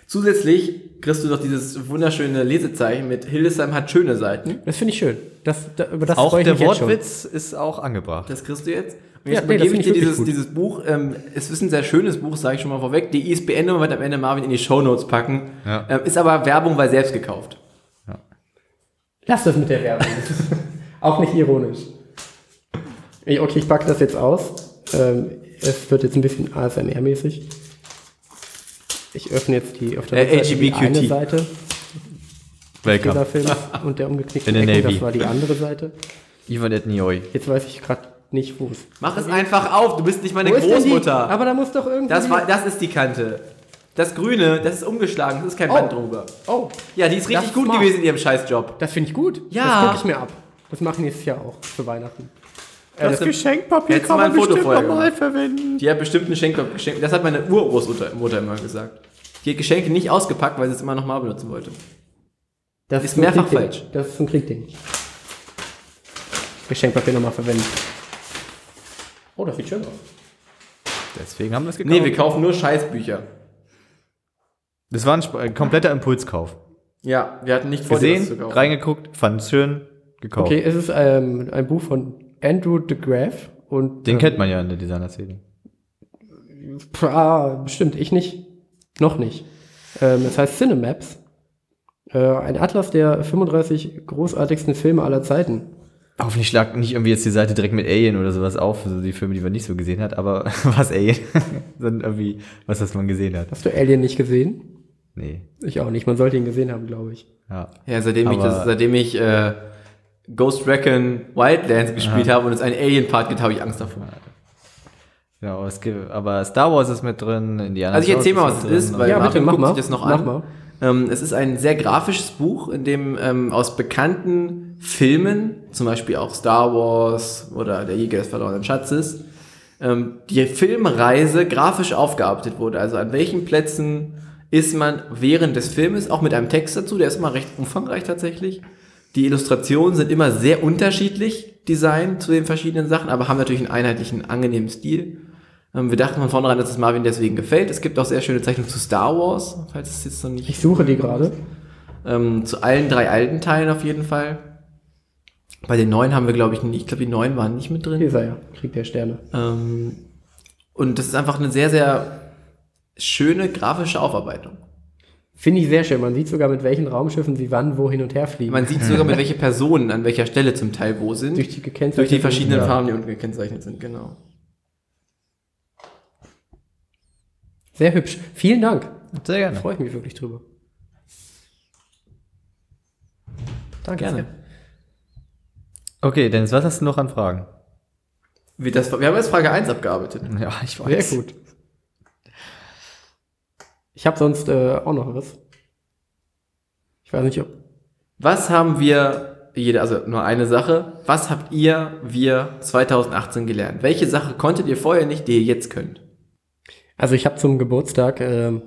Zusätzlich kriegst du doch dieses wunderschöne Lesezeichen mit Hildesheim hat schöne Seiten. Das finde ich schön. Das, da, über das Auch freue ich der mich jetzt schon. Wortwitz ist auch angebracht. Das kriegst du jetzt. Und Ja, jetzt nee, das übergebe ich finde dir ich dieses, dieses Buch. Ähm, es ist ein sehr schönes Buch, sage ich schon mal vorweg. Die ISBN-Nummer wird am Ende Marvin in die Shownotes packen. Ja. Ähm, ist aber Werbung, weil selbst gekauft. Lass das mit der Werbung. Auch nicht ironisch. Okay, ich packe das jetzt aus. Ähm, es wird jetzt ein bisschen ASMR-mäßig. Ich öffne jetzt die auf der Äh, Rückseite die eine Seite Welcome. Und der umgeknickte Ecken, Navy. das war die andere Seite. Ivan Etnioi. Jetzt weiß ich gerade nicht, wo es Mach es einfach auf, du bist nicht meine Wo ist? Großmutter. Aber da muss doch irgendwie... Das, war, das ist die Kante. Das Grüne, das ist umgeschlagen, das ist kein Oh. Band drüber. Oh, Ja, die ist richtig ist gut smart. gewesen in ihrem Scheißjob. das finde ich gut. Ja. Das gucke ich mir ab. Das mache ich nächstes Jahr auch für Weihnachten. Das Geschenkpapier Hättest du mal ein Foto vorher gemacht. verwenden. Die hat bestimmt ein Geschenk, Geschenk. Das hat meine Urgroßmutter Mutter immer gesagt. Die hat Geschenke nicht ausgepackt, weil sie es immer nochmal benutzen wollte. Das Ist mehrfach Kriegding. falsch. Das ist ein Kriegding. Geschenkpapier nochmal verwenden. Oh, das sieht schön aus. Deswegen haben wir es gekauft. Nee, wir kaufen nur Scheißbücher. das war ein, Sp- ein kompletter Impulskauf. Ja, wir hatten nicht vor, dir das zu Gesehen, kaufen. reingeguckt, fand es schön, gekauft. Okay, es ist ähm, ein Buch von Andrew de Graaf und Den ähm, kennt man ja in der Designer-Szene. ah, bestimmt ich nicht, noch nicht. Ähm, es heißt Cinemaps, äh, ein Atlas der 35 großartigsten Filme aller Zeiten. Hoffentlich schlag nicht irgendwie jetzt die Seite direkt mit Alien oder sowas auf, also die Filme, die man nicht so gesehen hat, aber was Alien? Sondern irgendwie was, was man gesehen hat. Hast du Alien nicht gesehen? Nee. Ich auch nicht. Man sollte ihn gesehen haben, glaube ich. Ja. Ja, seitdem ich, Aber- das, seitdem ich äh, Ghost Recon Wildlands gespielt habe und es einen Alien-Part gibt, habe ich Angst davor. Genau, es gibt, aber Star Wars ist mit drin, Indiana Also ich erzähl mal, was es ist, weil Ja, Marvin bitte, mach guckt mal. sich das noch Mach an. mal. Ähm, es ist ein sehr grafisches Buch, in dem ähm, aus bekannten Filmen, zum Beispiel auch Star Wars oder Der Jäger des verlorenen Schatzes, ähm, die Filmreise grafisch aufgearbeitet wurde. Also an welchen Plätzen ist man während des Filmes, auch mit einem Text dazu, der ist mal recht umfangreich tatsächlich. Die Illustrationen sind immer sehr unterschiedlich designt zu den verschiedenen Sachen, aber haben natürlich einen einheitlichen, angenehmen Stil. Ähm, wir dachten von vornherein, dass es Marvin deswegen gefällt. Es gibt auch sehr schöne Zeichnungen zu Star Wars, falls es jetzt noch nicht. Ich suche die gerade. Ähm, zu allen drei alten Teilen auf jeden Fall. Bei den neuen haben wir, glaube ich, nicht, ich glaube, die neuen waren nicht mit drin. Hier ist er ja. Kriegt der Sterne. Ähm, und das ist einfach eine sehr, sehr schöne grafische Aufarbeitung. Finde ich sehr schön. Man sieht sogar, mit welchen Raumschiffen sie wann wo hin und her fliegen. Man sieht sogar, mit welche Personen an welcher Stelle zum Teil wo sind. durch die gekennzeichneten Durch die verschiedenen ja. Farben, die unten gekennzeichnet sind, genau. Sehr hübsch. Vielen Dank. Sehr Da gerne. freue ich mich wirklich drüber. Danke. Gerne. sehr. Okay, Dennis, was hast du noch an Fragen? Wie das, wir haben jetzt Frage 1 abgearbeitet. Ja, ich weiß. Sehr gut. Ich habe sonst äh, auch noch was. Ich weiß nicht, ob. Was haben wir, jede, also nur eine Sache, was habt ihr, wir 2018 gelernt? Welche Sache konntet ihr vorher nicht, die ihr jetzt könnt? Also ich habe zum Geburtstag ähm,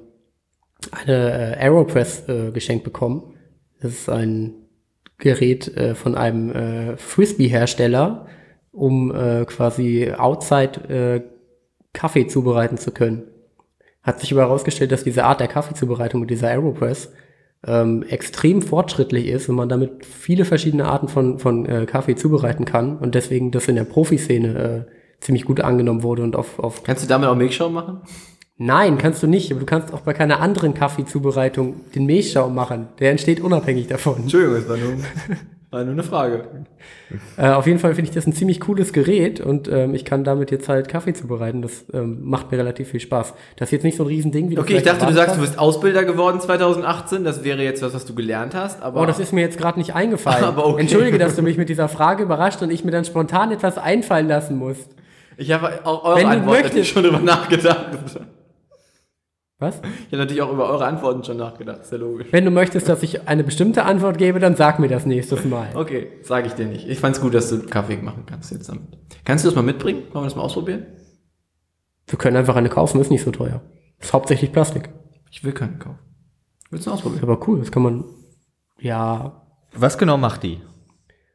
eine äh, Aeropress äh, geschenkt bekommen. Das ist ein Gerät äh, von einem äh, Frisbee-Hersteller, um äh, quasi outside äh, Kaffee zubereiten zu können. Hat sich aber herausgestellt, dass diese Art der Kaffeezubereitung mit dieser Aeropress ähm, extrem fortschrittlich ist und man damit viele verschiedene Arten von, von äh, Kaffee zubereiten kann und deswegen das in der Profiszene äh, ziemlich gut angenommen wurde und auf, auf Kannst du damit auch Milchschaum machen? Nein, kannst du nicht, aber du kannst auch bei keiner anderen Kaffeezubereitung den Milchschaum machen. Der entsteht unabhängig davon. Entschuldigung, es war nur, war nur eine Frage. Äh, auf jeden Fall finde ich das ein ziemlich cooles Gerät und ähm, ich kann damit jetzt halt Kaffee zubereiten. Das ähm, macht mir relativ viel Spaß. Das ist jetzt nicht so ein Riesending wie du Okay, ich dachte, du sagst, du hast. bist Ausbilder geworden 2018. Das wäre jetzt was, was du gelernt hast, aber. Oh, das ist mir jetzt gerade nicht eingefallen. Aber okay. Entschuldige, dass du mich mit dieser Frage überrascht und ich mir dann spontan etwas einfallen lassen muss. ich habe auch eure Wenn du Antworten möchtest. schon drüber nachgedacht. Was? Ich habe natürlich auch über eure Antworten schon nachgedacht, ist ja logisch. Wenn du möchtest, dass ich eine bestimmte Antwort gebe, dann sag mir das nächstes Mal. Okay, sage ich dir nicht. Ich fand's gut, dass du Kaffee machen kannst jetzt damit. Kannst du das mal mitbringen? Wollen wir das mal ausprobieren? Wir können einfach eine kaufen, ist nicht so teuer. Ist hauptsächlich Plastik. Ich will keinen kaufen. Willst du ausprobieren? Aber cool, das kann man. Ja, Was genau macht die?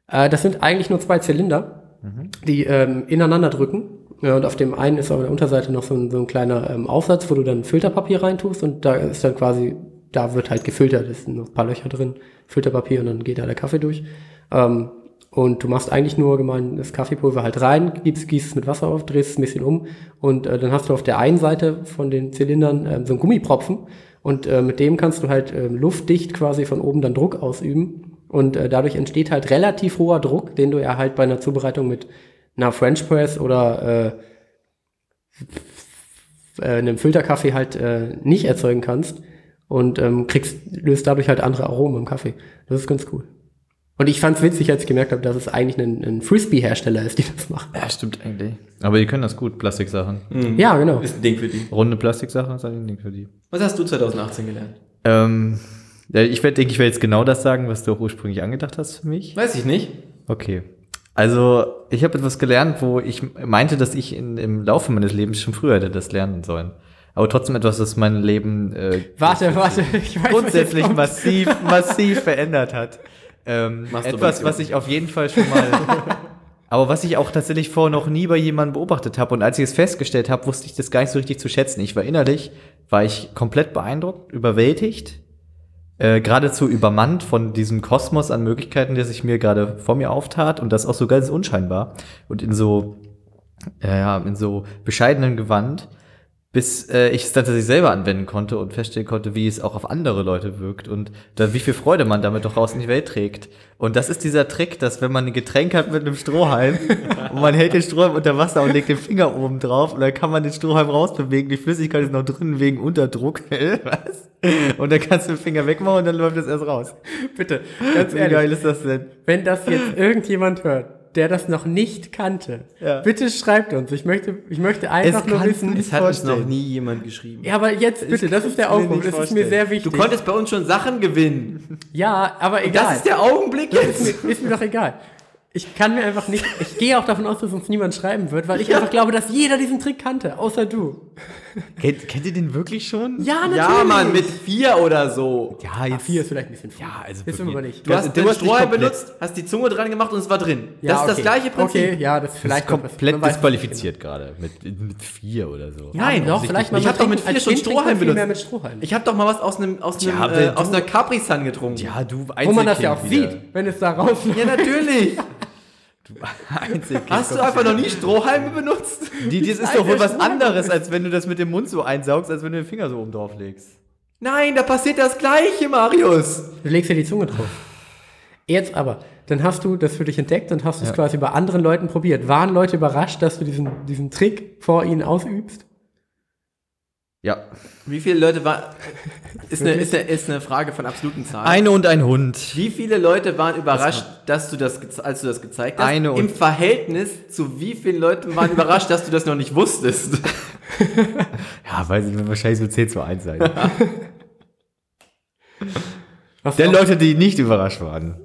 Äh, das sind eigentlich nur zwei Zylinder, die ähm, ineinander drücken. Ja, und auf dem einen ist auf der Unterseite noch so ein, so ein kleiner ähm, Aufsatz, wo du dann Filterpapier reintust und da ist dann quasi, da wird halt gefiltert, es sind noch ein paar Löcher drin, Filterpapier und dann geht da der Kaffee durch. Ähm, und du machst eigentlich nur gemein das Kaffeepulver halt rein, gibst, gießt es mit Wasser auf, drehst es ein bisschen um und äh, dann hast du auf der einen Seite von den Zylindern ähm, so einen Gummipropfen und äh, mit dem kannst du halt ähm, luftdicht quasi von oben dann Druck ausüben und äh, dadurch entsteht halt relativ hoher Druck, den du ja halt bei einer Zubereitung mit einer French Press oder äh, äh, einem Filterkaffee halt äh, nicht erzeugen kannst und ähm, kriegst, löst dadurch halt andere Aromen im Kaffee. Das ist ganz cool. Und ich fand's witzig, als ich gemerkt habe, dass es eigentlich ein, ein Frisbee-Hersteller ist, die das machen. Ja, stimmt eigentlich. Aber die können das gut, Plastiksachen. Ja, genau. Ist ein Ding für die. Runde Plastiksachen ist ein Ding für die. Was hast du 2018 gelernt? Ähm, ja, ich werde, denke ich, werde jetzt genau das sagen, was du auch ursprünglich angedacht hast für mich. Weiß ich nicht. Okay. Also, ich habe etwas gelernt, wo ich meinte, dass ich in, im Laufe meines Lebens schon früher hätte das lernen sollen. Aber trotzdem etwas, das mein Leben äh, Warte, warte, ich weiß, was grundsätzlich kommt. massiv, massiv verändert hat. Ähm, etwas, was ich auf jeden Fall schon mal, aber was ich auch tatsächlich vorher noch nie bei jemandem beobachtet habe. Und als ich es festgestellt habe, wusste ich das gar nicht so richtig zu schätzen. Ich war innerlich, war ich komplett beeindruckt, überwältigt, äh, geradezu übermannt von diesem Kosmos an Möglichkeiten, der sich mir gerade vor mir auftat und das auch so ganz unscheinbar und in so, ja, in so bescheidenen Gewand, bis äh, ich es dann tatsächlich selber anwenden konnte und feststellen konnte, wie es auch auf andere Leute wirkt und da, wie viel Freude man damit doch raus in die Welt trägt. Und das ist dieser Trick, dass wenn man ein Getränk hat mit einem Strohhalm und man hält den Strohhalm unter Wasser und legt den Finger oben drauf und dann kann man den Strohhalm rausbewegen, die Flüssigkeit ist noch drin wegen Unterdruck. Was? Und dann kannst du den Finger wegmachen und dann läuft das erst raus. Bitte, ganz Wie ehrlich, geil ist das denn? wenn das jetzt irgendjemand hört, der das noch nicht kannte, Ja. bitte schreibt uns. Ich möchte, ich möchte einfach Es nur wissen. Es hat uns noch nie jemand geschrieben. Ja, aber jetzt bitte, das ist der Aufruf. nicht Das ist mir sehr wichtig. Du konntest bei uns schon Sachen gewinnen. ja, aber egal. Das ist der Augenblick jetzt. ist, mir, ist mir doch egal. Ich kann mir einfach nicht. Ich gehe auch davon aus, dass uns niemand schreiben wird, weil ich einfach glaube, dass jeder diesen Trick kannte, außer du. Kennt, kennt ihr den wirklich schon? Ja, natürlich. Ja, Mann, mit vier oder so. Ja, Ah, vier ist vielleicht ein bisschen viel. Ja, also Wissen wir nicht. Du hast Du den hast Strohhalm benutzt, hast die Zunge dran gemacht und es war drin. Ja, das ist das okay. gleiche Prinzip. Okay, ja, das Das vielleicht ist noch was- komplett disqualifiziert gerade. Mit, mit vier oder so. Ja, Nein, doch, vielleicht mal ich habe doch mit vier schon Strohhalm viel benutzt. mehr mit Strohhalm. Ich habe doch mal was aus einem aus einem Ja, äh, aus du- einer Capri Sun getrunken. Ja, du Wo man das ja auch sieht, wenn es da rausläuft. Ja, natürlich. wieder. Einzelkind. Hast du einfach noch nie Strohhalme benutzt? Die, das ist doch wohl was anderes, als wenn du das mit dem Mund so einsaugst, als wenn du den Finger so oben drauf legst. Nein, da passiert das Gleiche, Marius. Du legst ja die Zunge drauf. Jetzt aber, dann hast du das für dich entdeckt und hast es quasi bei anderen Leuten probiert. Waren Leute überrascht, dass du diesen, diesen Trick vor ihnen ausübst? Ja. Wie viele Leute waren. Ist eine, ist, eine, ist eine Frage von absoluten Zahlen. Eine und ein Hund. Wie viele Leute waren überrascht, dass du das, als du das gezeigt hast? Eine und- Im Verhältnis zu wie vielen Leuten waren überrascht, dass du das noch nicht wusstest? Ja, weiß ich, wird wahrscheinlich so 10 zu 1 sein. Der Leute, die nicht überrascht waren.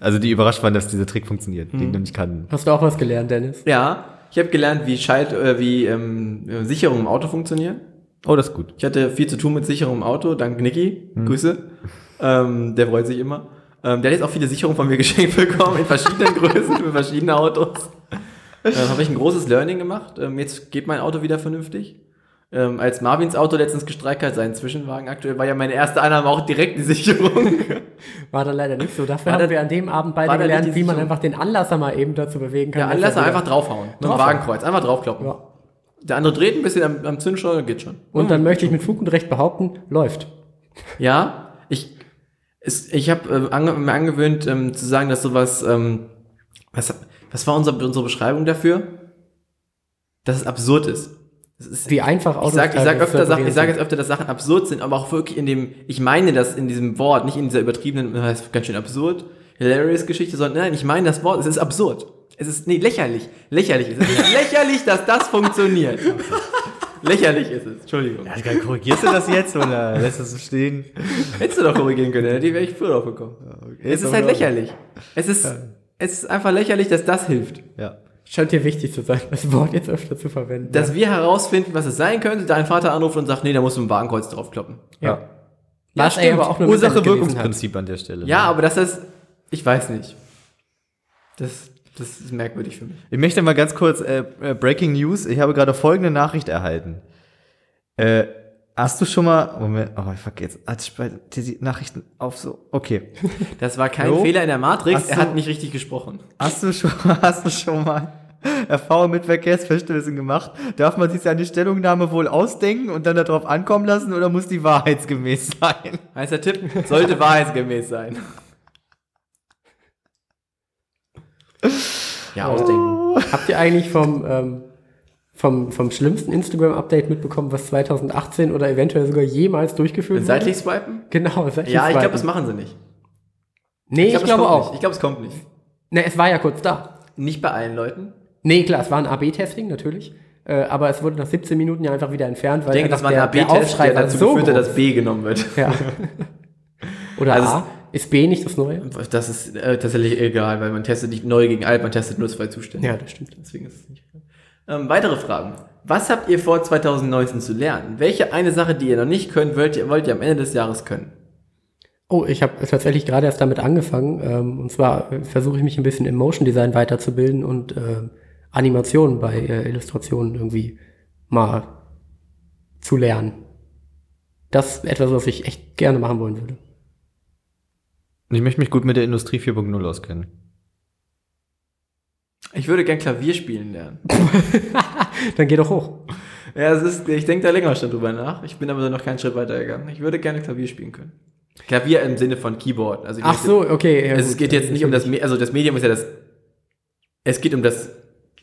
Also die überrascht waren, dass dieser Trick funktioniert, den du nicht kannten. hast du auch was gelernt, Dennis? Ja, ich habe gelernt, wie Schalt, äh, wie ähm, äh, Sicherungen im Auto funktionieren. Oh, das ist gut. Ich hatte viel zu tun mit Sicherung im Auto, dank Niki. Grüße. Ähm, der freut sich immer. Ähm, der hat jetzt auch viele Sicherungen von mir geschenkt bekommen, in verschiedenen Größen, für verschiedene Autos. Ähm, Habe ich ein großes Learning gemacht. Ähm, jetzt geht mein Auto wieder vernünftig. Ähm, als Marvins Auto letztens gestreikt hat, seinen Zwischenwagen aktuell, war ja meine erste Annahme auch direkt die Sicherung. War dann leider nicht so. Dafür War haben da- wir an dem Abend beide da gelernt, wie man einfach den Anlasser mal eben dazu bewegen kann. Ja, Anlasser er einfach draufhauen. Mit dem. Wagenkreuz. Einfach draufkloppen. Ja. Der andere dreht ein bisschen am, am Zündschleuder, geht schon. Und dann möchte ich mit Fug und Recht behaupten, läuft. Ja, ich, es, ich habe äh, ange, mir angewöhnt ähm, zu sagen, dass sowas, ähm, was, was war unser, unsere Beschreibung dafür? Dass es absurd ist. Ist Wie einfach ich Autos sag, ich sag öfter Sachen, ich sage jetzt öfter, dass Sachen absurd sind, aber auch wirklich in dem, ich meine das in diesem Wort, nicht in dieser übertriebenen, das ist ganz schön absurd, hilarious Geschichte, sondern nein, ich meine das Wort, es ist absurd. Es ist, nee, lächerlich. Lächerlich ist es. lächerlich, dass das funktioniert. lächerlich ist es. Entschuldigung. Ja, korrigierst du das jetzt oder lässt das so stehen? Hättest du doch korrigieren können, hätte ich wäre ich früher drauf gekommen. Es ist halt lächerlich. Es ist, es ist einfach lächerlich, dass das hilft. Ja. Scheint dir wichtig zu sein, das Wort jetzt öfter zu verwenden. Dass wir herausfinden, was es sein könnte, dein Vater anruft und sagt, nee, da musst du ein Wagenkreuz draufkloppen. ja. Ja, Was stimmt. aber auch nur. Ursache-Wirkungsprinzip an der Stelle. Ja, aber das ist, ich weiß nicht. Das, das ist merkwürdig für mich. Ich möchte mal ganz kurz, äh, äh, Breaking News, ich habe gerade folgende Nachricht erhalten. Äh, hast du schon mal, Moment, oh, ich vergesse, hat bei die Nachrichten auf so, okay. Das war kein Jo. Fehler in der Matrix, Ach er so. hat nicht richtig gesprochen. Hast du schon, hast du schon mal Erfahrung mit Verkehrsverstößen gemacht? Darf man sich seine Stellungnahme wohl ausdenken und dann darauf ankommen lassen oder muss die wahrheitsgemäß sein? Heißer Tipp, sollte wahrheitsgemäß sein. Ja, ausdenken. Habt ihr eigentlich vom, ähm, vom, vom schlimmsten Instagram-Update mitbekommen, was 2018 oder eventuell sogar jemals durchgeführt wurde? Seitlich swipen? Genau, seitlich Ja, ich glaube, swipen. das machen sie nicht. Nee, ich, es glaube kommt auch. Nicht. Ich glaube, es kommt nicht. Ne, es war ja kurz da. Nicht bei allen Leuten. Nee, klar, es war ein AB-Testing natürlich. Äh, aber es wurde nach 17 Minuten ja einfach wieder entfernt, weil Ich denke, das war ein AB-Test, der dazu so geführt hat, dass B genommen wird. Ja. Oder Also A? Ist B nicht das Neue? Das ist äh, tatsächlich egal, weil man testet nicht neu gegen alt, man testet nur zwei Zustände. Ja, das stimmt. Deswegen ist es nicht. Ähm, weitere Fragen. Was habt ihr vor 2019 zu lernen? Welche eine Sache, die ihr noch nicht könnt, wollt ihr, wollt ihr am Ende des Jahres können? Oh, ich habe tatsächlich gerade erst damit angefangen. Ähm, und zwar äh, versuche ich mich ein bisschen im Motion Design weiterzubilden und äh, Animationen bei äh, Illustrationen irgendwie mal zu lernen. Das ist etwas, was ich echt gerne machen wollen würde. Ich möchte mich gut mit der Industrie 4.0 auskennen. Ich würde gern Klavier spielen lernen. Dann geh doch hoch. Ja, es ist, ich denke da länger schon drüber nach. Ich bin aber noch keinen Schritt weiter gegangen. Ich würde gerne Klavier spielen können. Klavier im Sinne von Keyboard. Also ich Ach möchte- so, okay. ja, es gut. geht jetzt nicht um das, also das Medium ist ja das, es geht um das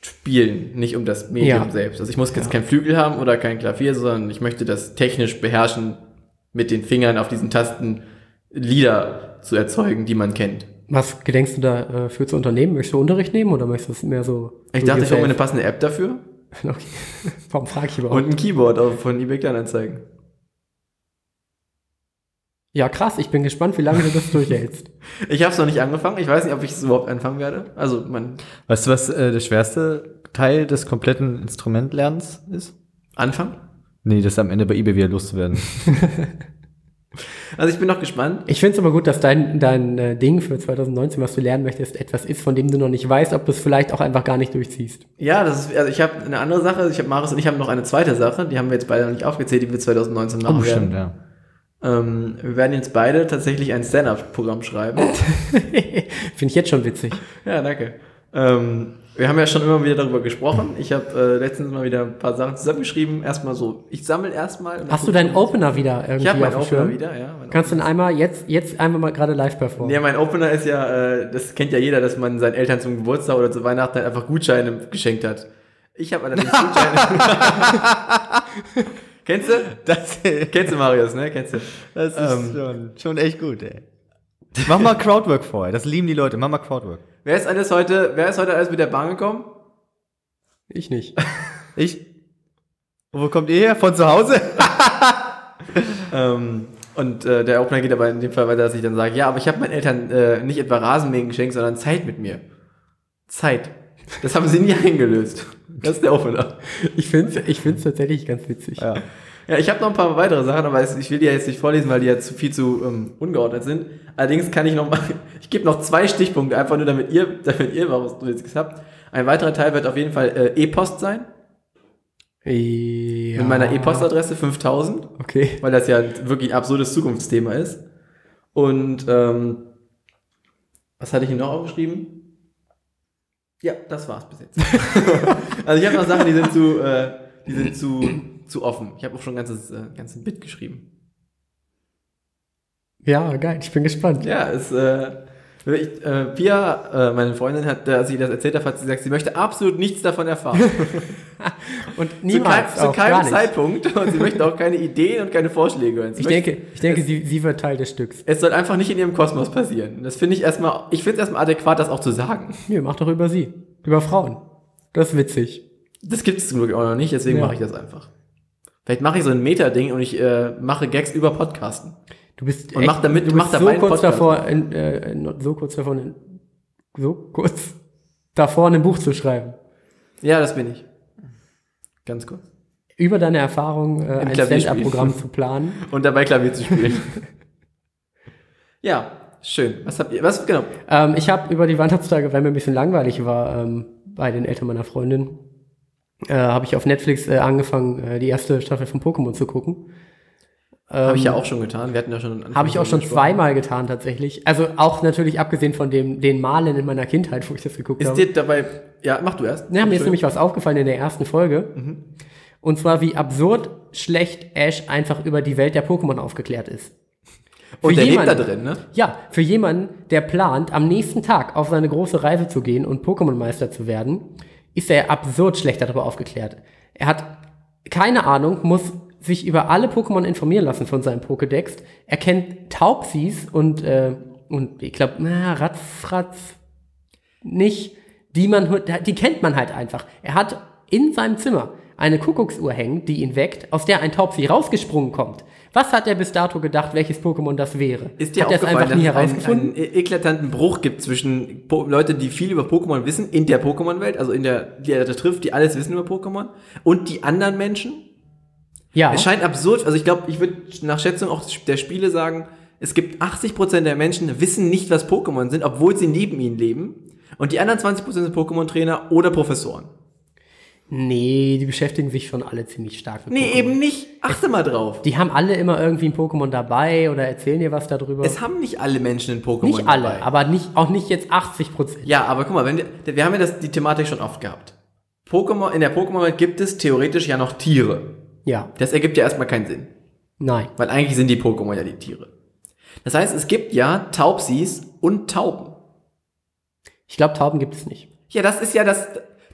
Spielen, nicht um das Medium Ja. selbst. Also ich muss jetzt kein Flügel haben oder kein Klavier, sondern ich möchte das technisch beherrschen, mit den Fingern auf diesen Tasten Lieder zu erzeugen, die man kennt. Was gedenkst du da äh, für zu unternehmen? Möchtest du Unterricht nehmen oder möchtest du es mehr so? Ich dachte, ich hole mir eine passende App dafür Okay. Warum frage ich überhaupt? und ein Keyboard von eBay Kleinanzeigen. ja, krass. Ich bin gespannt, wie lange du das durchhältst. Ich habe es noch nicht angefangen. Ich weiß nicht, ob ich es überhaupt anfangen werde. Also, man Weißt du, was äh, der schwerste Teil des kompletten Instrumentlernens ist? Anfang. Nee, das am Ende bei eBay wieder loszuwerden. Also, ich bin noch gespannt. Ich finde es aber gut, dass dein, dein äh, Ding für 2019, was du lernen möchtest, etwas ist, von dem du noch nicht weißt, ob du es vielleicht auch einfach gar nicht durchziehst. Ja, das ist, also ich habe eine andere Sache. Ich habe Marius und ich haben noch eine zweite Sache. Die haben wir jetzt beide noch nicht aufgezählt, die wir 2019 machen werden. ja. Ähm, wir werden jetzt beide tatsächlich ein Stand-up-Programm schreiben. Finde ich jetzt schon witzig. ja, danke. Ähm, wir haben ja schon immer wieder darüber gesprochen. Ich habe äh, letztens mal wieder ein paar Sachen zusammengeschrieben. Erstmal so, ich sammle erstmal. Hast du deinen Opener wieder irgendwie Ich habe meinen Opener Schirm? wieder, ja. Mein Kannst du ihn einmal jetzt, jetzt einmal mal gerade live performen? Ja, mein Opener ist ja, äh, das kennt ja jeder, dass man seinen Eltern zum Geburtstag oder zu Weihnachten halt einfach Gutscheine geschenkt hat. Ich habe allerdings Gutscheine. Kennst du? Das, Kennst du Marius, ne? Kennst du? das ist Ähm. schon, schon echt gut, ey. Mach mal Crowdwork vorher. Das lieben die Leute. Mach mal Crowdwork. Wer ist alles heute, wer ist heute alles mit der Bahn gekommen? Ich nicht. Ich? Und wo kommt ihr her? Von zu Hause? Ähm, und äh, der Opener geht aber in dem Fall weiter, dass ich dann sage, ja, aber ich habe meinen Eltern äh, nicht etwa Rasenmähen geschenkt, sondern Zeit mit mir. Zeit. Das haben sie nie eingelöst. Das ist der Opener. Ich finde es ich find's tatsächlich ganz witzig. Ja. Ja, ich habe noch ein paar weitere Sachen, aber ich will die ja jetzt nicht vorlesen, weil die ja zu viel zu ähm, ungeordnet sind. Allerdings kann ich noch mal, ich gebe noch zwei Stichpunkte, einfach nur damit ihr, damit ihr was Witziges habt. Ein weiterer Teil wird auf jeden Fall äh, E-Post sein, Ja. mit meiner E-Post-Adresse 5000, Okay. weil das ja wirklich ein absurdes Zukunftsthema ist. Und ähm, was hatte ich hier noch aufgeschrieben? Ja, das war's bis jetzt. also ich habe noch Sachen, die sind zu, äh, die sind zu, zu offen. Ich habe auch schon ein ganzes, äh, ganzes Bit geschrieben. Ja, geil. Ich bin gespannt. Ja, es, äh, ich, äh, Pia, äh, meine Freundin, hat, als sie das erzählt hat, hat sie gesagt, sie möchte absolut nichts davon erfahren. Und zu, kein, niemals zu auch, gar keinem. Zeitpunkt. Und sie möchte auch keine Ideen und keine Vorschläge hören. Sie Ich möchte, denke, ich denke sie, sie wird Teil des Stücks. es soll einfach nicht in ihrem Kosmos passieren. Das finde ich erstmal, ich finde es erstmal adäquat, das auch zu sagen. Nee, mach doch über sie. Über Frauen. Das ist witzig. Das gibt es zum Glück auch noch nicht, deswegen Ja. mache ich das einfach. Vielleicht mache ich so ein Meta-Ding und ich äh, mache Gags über Podcasten. Du bist Und mach damit- du mach dabei so kurz davor, in, äh, so kurz davor, in, so kurz davor, ein Buch zu schreiben. Ja, das bin ich. Ganz kurz. Über deine Erfahrung, äh, ein. Stand-up-Programm zu planen. Und dabei Klavier zu spielen. ja, schön. Was habt ihr, was, genau. Ähm, ich habe über die Weihnachtstage, weil mir ein bisschen langweilig war, ähm, bei den Eltern meiner Freundin, äh, habe ich auf Netflix äh, angefangen, äh, die erste Staffel von Pokémon zu gucken. Habe ich ja auch schon getan. Wir hatten ja schon. Habe ich auch schon zweimal getan tatsächlich. Also auch natürlich abgesehen von dem, den Malen in meiner Kindheit, wo ich das geguckt Ist habe. dir dabei. Ja, mach du erst. Ja, mir ist nämlich was aufgefallen in der ersten Folge. Mhm. Und zwar, wie absurd schlecht Ash einfach über die Welt der Pokémon aufgeklärt ist. Und für der lebt da jemanden- drin, ne? Ja, für jemanden, der plant, am nächsten Tag auf seine große Reise zu gehen und Pokémon-Meister zu werden, ist er absurd schlecht darüber aufgeklärt. Er hat keine Ahnung, muss sich über alle Pokémon informieren lassen von seinem Pokédex. Er kennt Taubsis und, äh, und ich glaube, na, Ratzfratz nicht, die man, die kennt man halt einfach. Er hat in seinem Zimmer eine Kuckucksuhr hängen, die ihn weckt, aus der ein Taubsi rausgesprungen kommt. Was hat er bis dato gedacht, welches Pokémon das wäre? Ist dir hat er es einfach nie es einen, herausgefunden? einen e- eklatanten Bruch gibt zwischen po Leute, die viel über Pokémon wissen, in der Pokémon-Welt, also in der, die er da trifft, die alles wissen über Pokémon, und die anderen Menschen? ja. Es scheint absurd, also ich glaube, ich würde nach Schätzung auch der Spiele sagen, es gibt 80% der Menschen wissen nicht, was Pokémon sind, obwohl sie neben ihnen leben. Und die anderen 20% sind Pokémon-Trainer oder Professoren. Nee, die beschäftigen sich schon alle ziemlich stark mit Nee, Pokémon. eben nicht. Achte mal drauf. Die haben alle immer irgendwie ein Pokémon dabei oder erzählen dir was darüber. Es haben nicht alle Menschen ein Pokémon nicht alle, dabei. aber nicht, auch nicht jetzt 80 Prozent. Ja, aber guck mal, wenn wir, wir haben ja das, die Thematik schon oft gehabt. Pokémon, in der Pokémon-Welt gibt es theoretisch ja noch Tiere. Ja, Das ergibt ja erstmal keinen Sinn. nein. Weil eigentlich sind die Pokémon ja die Tiere. Das heißt, es gibt ja Taubsis und Tauben. Ich glaube, Tauben gibt es nicht. Ja, das ist ja das,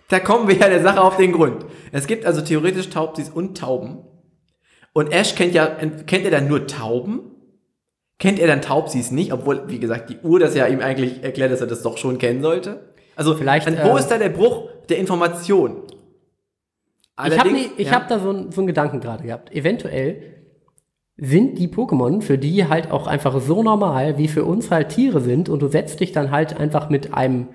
da kommen wir ja der Sache auf den Grund. Es gibt also theoretisch Taubsis und Tauben. Und Ash kennt ja, kennt er dann nur Tauben? kennt er dann Taubsis nicht, obwohl, wie gesagt, die Uhr das ja ihm eigentlich erklärt, dass er das doch schon kennen sollte? Also, Vielleicht, an, wo äh, ist da der Bruch der Information? Ich habe Allerdings- ich ja. hab da so, so einen Gedanken gerade gehabt. Eventuell sind die Pokémon für die halt auch einfach so normal, wie für uns halt Tiere sind und du setzt dich dann halt einfach mit einem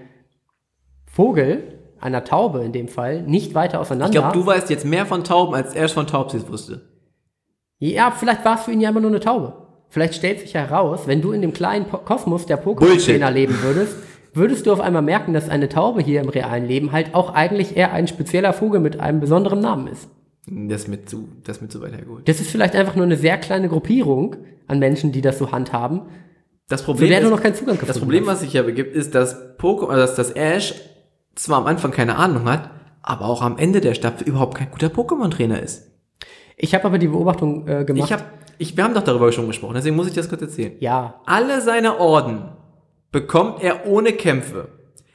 Vogel, einer Taube in dem Fall, nicht weiter auseinander. Ich glaube, du weißt jetzt mehr von Tauben, als er von Taubsis wusste. Ja, vielleicht war es für ihn ja immer nur eine Taube. Vielleicht stellt sich heraus, wenn du in dem kleinen po Kosmos der. Pokémon-Trainer leben würdest, würdest du auf einmal merken, dass eine Taube hier im realen Leben halt auch eigentlich eher ein spezieller Vogel mit einem besonderen Namen ist. Das mir zu, das mir zu weit hergeholt. Das ist vielleicht einfach nur eine sehr kleine Gruppierung an Menschen, die das so handhaben, Das Problem, du ist, noch keinen Zugang gefunden das Problem, hast. was sich hier begibt, ist, dass Pokémon, also dass das Ash zwar am Anfang keine Ahnung hat, aber auch am Ende der Staffel überhaupt kein guter Pokémon-Trainer ist. Ich habe aber die Beobachtung äh, gemacht. Ich hab, ich, wir haben doch darüber schon gesprochen, deswegen muss ich das kurz erzählen. ja, Alle seine Orden bekommt er ohne Kämpfe.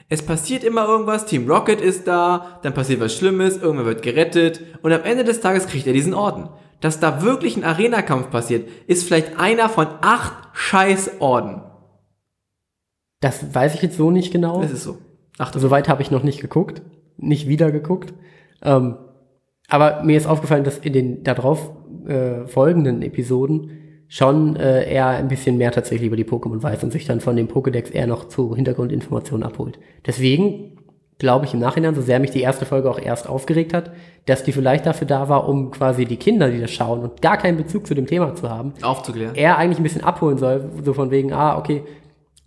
Es passiert immer irgendwas, Team Rocket ist da, dann passiert was Schlimmes, irgendwer wird gerettet und am Ende des Tages kriegt er diesen Orden. Dass da wirklich ein Arena-Kampf passiert, ist vielleicht einer von acht Scheiß-Orden. das weiß ich jetzt so nicht genau. Das ist so. Acht Soweit habe ich noch nicht geguckt, nicht wieder geguckt. Ähm, aber mir ist aufgefallen, dass in den darauf äh, folgenden Episoden schon äh, er ein bisschen mehr tatsächlich über die Pokémon weiß und sich dann von dem Pokédex eher noch zu Hintergrundinformationen abholt. Deswegen glaube ich im Nachhinein, so sehr mich die erste Folge auch erst aufgeregt hat, dass die vielleicht dafür da war, um quasi die Kinder, die das schauen und gar keinen Bezug zu dem Thema zu haben, aufzuklären. er eigentlich ein bisschen abholen soll, so von wegen, ah, okay,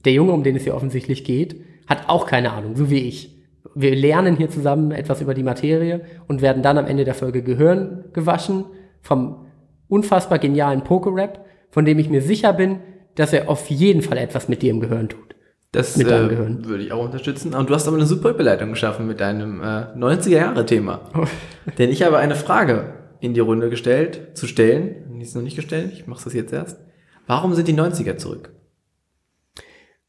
der Junge, um den es hier offensichtlich geht, hat auch keine Ahnung, so wie ich. Wir lernen hier zusammen etwas über die Materie und werden dann am Ende der Folge Gehirn gewaschen vom unfassbar genialen Poké-Rap, von dem ich mir sicher bin, dass er auf jeden Fall etwas mit dir im Gehirn tut. Das Mit deinem äh, Gehirn. würde ich auch unterstützen. Und du hast aber eine super Überleitung geschaffen mit deinem äh, 90er-Jahre-Thema. Denn ich habe eine Frage in die Runde gestellt, zu stellen. Die ist noch nicht gestellt, ich mache das jetzt erst. Warum sind die 90er zurück?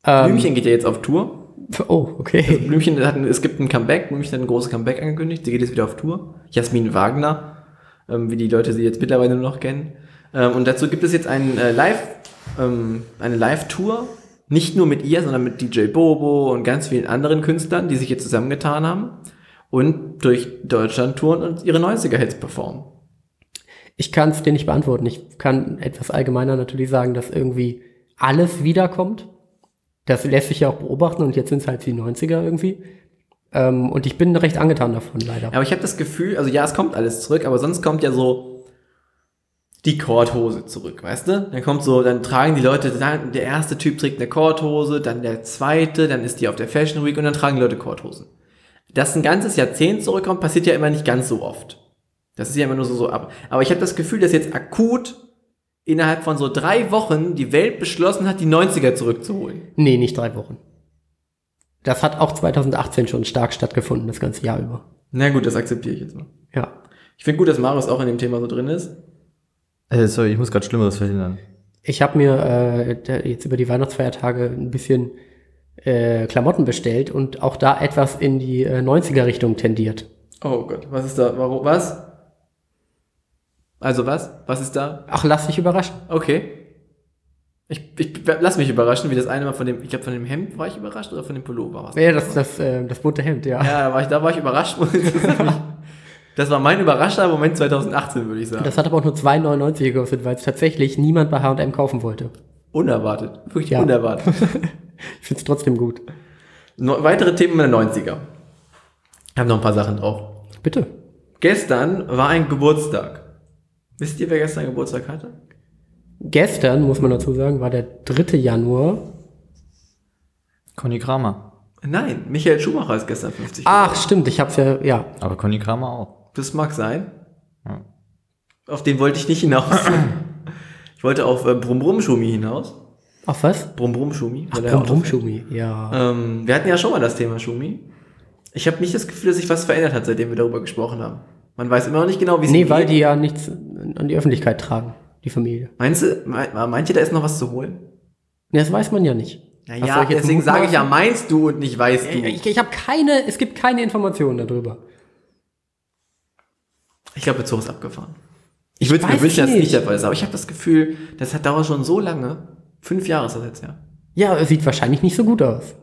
Ähm, Blümchen geht ja jetzt auf Tour. Oh, okay. Blümchen hat, ein- es gibt ein Comeback. Blümchen hat ein großes Comeback angekündigt. Sie geht jetzt wieder auf Tour. Jasmin Wagner, ähm, wie die Leute sie jetzt mittlerweile nur noch kennen. Ähm, und dazu gibt es jetzt einen, äh, Live, ähm, eine Live-Tour. Nicht nur mit ihr, sondern mit DJ Bobo und ganz vielen anderen Künstlern, die sich jetzt zusammengetan haben und durch Deutschland touren und ihre 90er-Hits performen. Ich kann es dir nicht beantworten. Ich kann etwas allgemeiner natürlich sagen, dass irgendwie alles wiederkommt. Das lässt sich ja auch beobachten und jetzt sind es halt die 90er irgendwie. Ähm, und ich bin recht angetan davon, leider. Aber ich habe das Gefühl, also ja, es kommt alles zurück, aber sonst kommt ja so die Korthose zurück, weißt du? Dann kommt so, dann tragen die Leute, der erste Typ trägt eine Korthose, dann der zweite, dann ist die auf der Fashion Week und dann tragen die Leute Korthosen. Dass ein ganzes Jahrzehnt zurückkommt, passiert ja immer nicht ganz so oft. Das ist ja immer nur so, so ab. Aber ich habe das Gefühl, dass jetzt akut innerhalb von so drei Wochen die Welt beschlossen hat, die 90er zurückzuholen. Nee, nicht drei Wochen. Das hat auch 2018 schon stark stattgefunden, das ganze Jahr über. Na gut, das akzeptiere ich jetzt mal. Ja. Ich finde gut, dass Marius auch in dem Thema so drin ist. Äh, sorry, ich muss gerade Schlimmeres verhindern. Ich habe mir äh, jetzt über die Weihnachtsfeiertage ein bisschen äh, Klamotten bestellt und auch da etwas in die äh, 90er-Richtung tendiert. Oh Gott, was ist da? Warum? Was? Also was? Was ist da? Ach, lass dich überraschen. Okay. Ich, ich lass mich überraschen, wie das eine Mal von dem, ich glaube von dem Hemd war ich überrascht oder von dem Pullover war Ja, das, das, äh, das bunte Hemd, ja. Ja, da war ich, da war ich überrascht. das war mein überraschter Moment 2018, würde ich sagen. Das hat aber auch nur 2,99 gekostet, weil es tatsächlich niemand bei H&M kaufen wollte. unerwartet. Wirklich Ja. unerwartet. Ich finde es trotzdem gut. No, weitere Themen der 90er. Ich habe noch ein paar Sachen drauf. Bitte. Gestern war ein Geburtstag. Wisst ihr, wer gestern Geburtstag hatte? Gestern, muss man dazu sagen, war der 3. Januar. Conny Kramer. Nein, Michael Schumacher ist gestern 50. Ach, stimmt, ich hab's ja, ja. Aber Conny Kramer auch. Das mag sein. Ja. Auf den wollte ich nicht hinaus. ich wollte auf äh, Brumm Brumm Schumi hinaus. Auf was? Brumm Brumm Schumi. Ach, Brumm fährt. Schumi, ja. Ähm, wir hatten ja schon mal das Thema Schumi. Ich habe nicht das Gefühl, dass sich was verändert hat, seitdem wir darüber gesprochen haben. Man weiß immer noch nicht genau, wie es Nee, weil geht. die ja nichts an die Öffentlichkeit tragen, die Familie. Meinst du, me- meint ihr, da ist noch was zu holen? Nee, das weiß man ja nicht. Naja, deswegen sage ich ja, meinst du und nicht weißt du. Ich, ich habe keine, es gibt keine Informationen darüber. Ich glaube, der Zug ist abgefahren. Ich würde mir wünschen, dass es nicht. nicht der Fall ist, aber ich habe das Gefühl, das hat dauert schon so lange. Fünf Jahre ist das jetzt, ja. Ja, es sieht wahrscheinlich nicht so gut aus.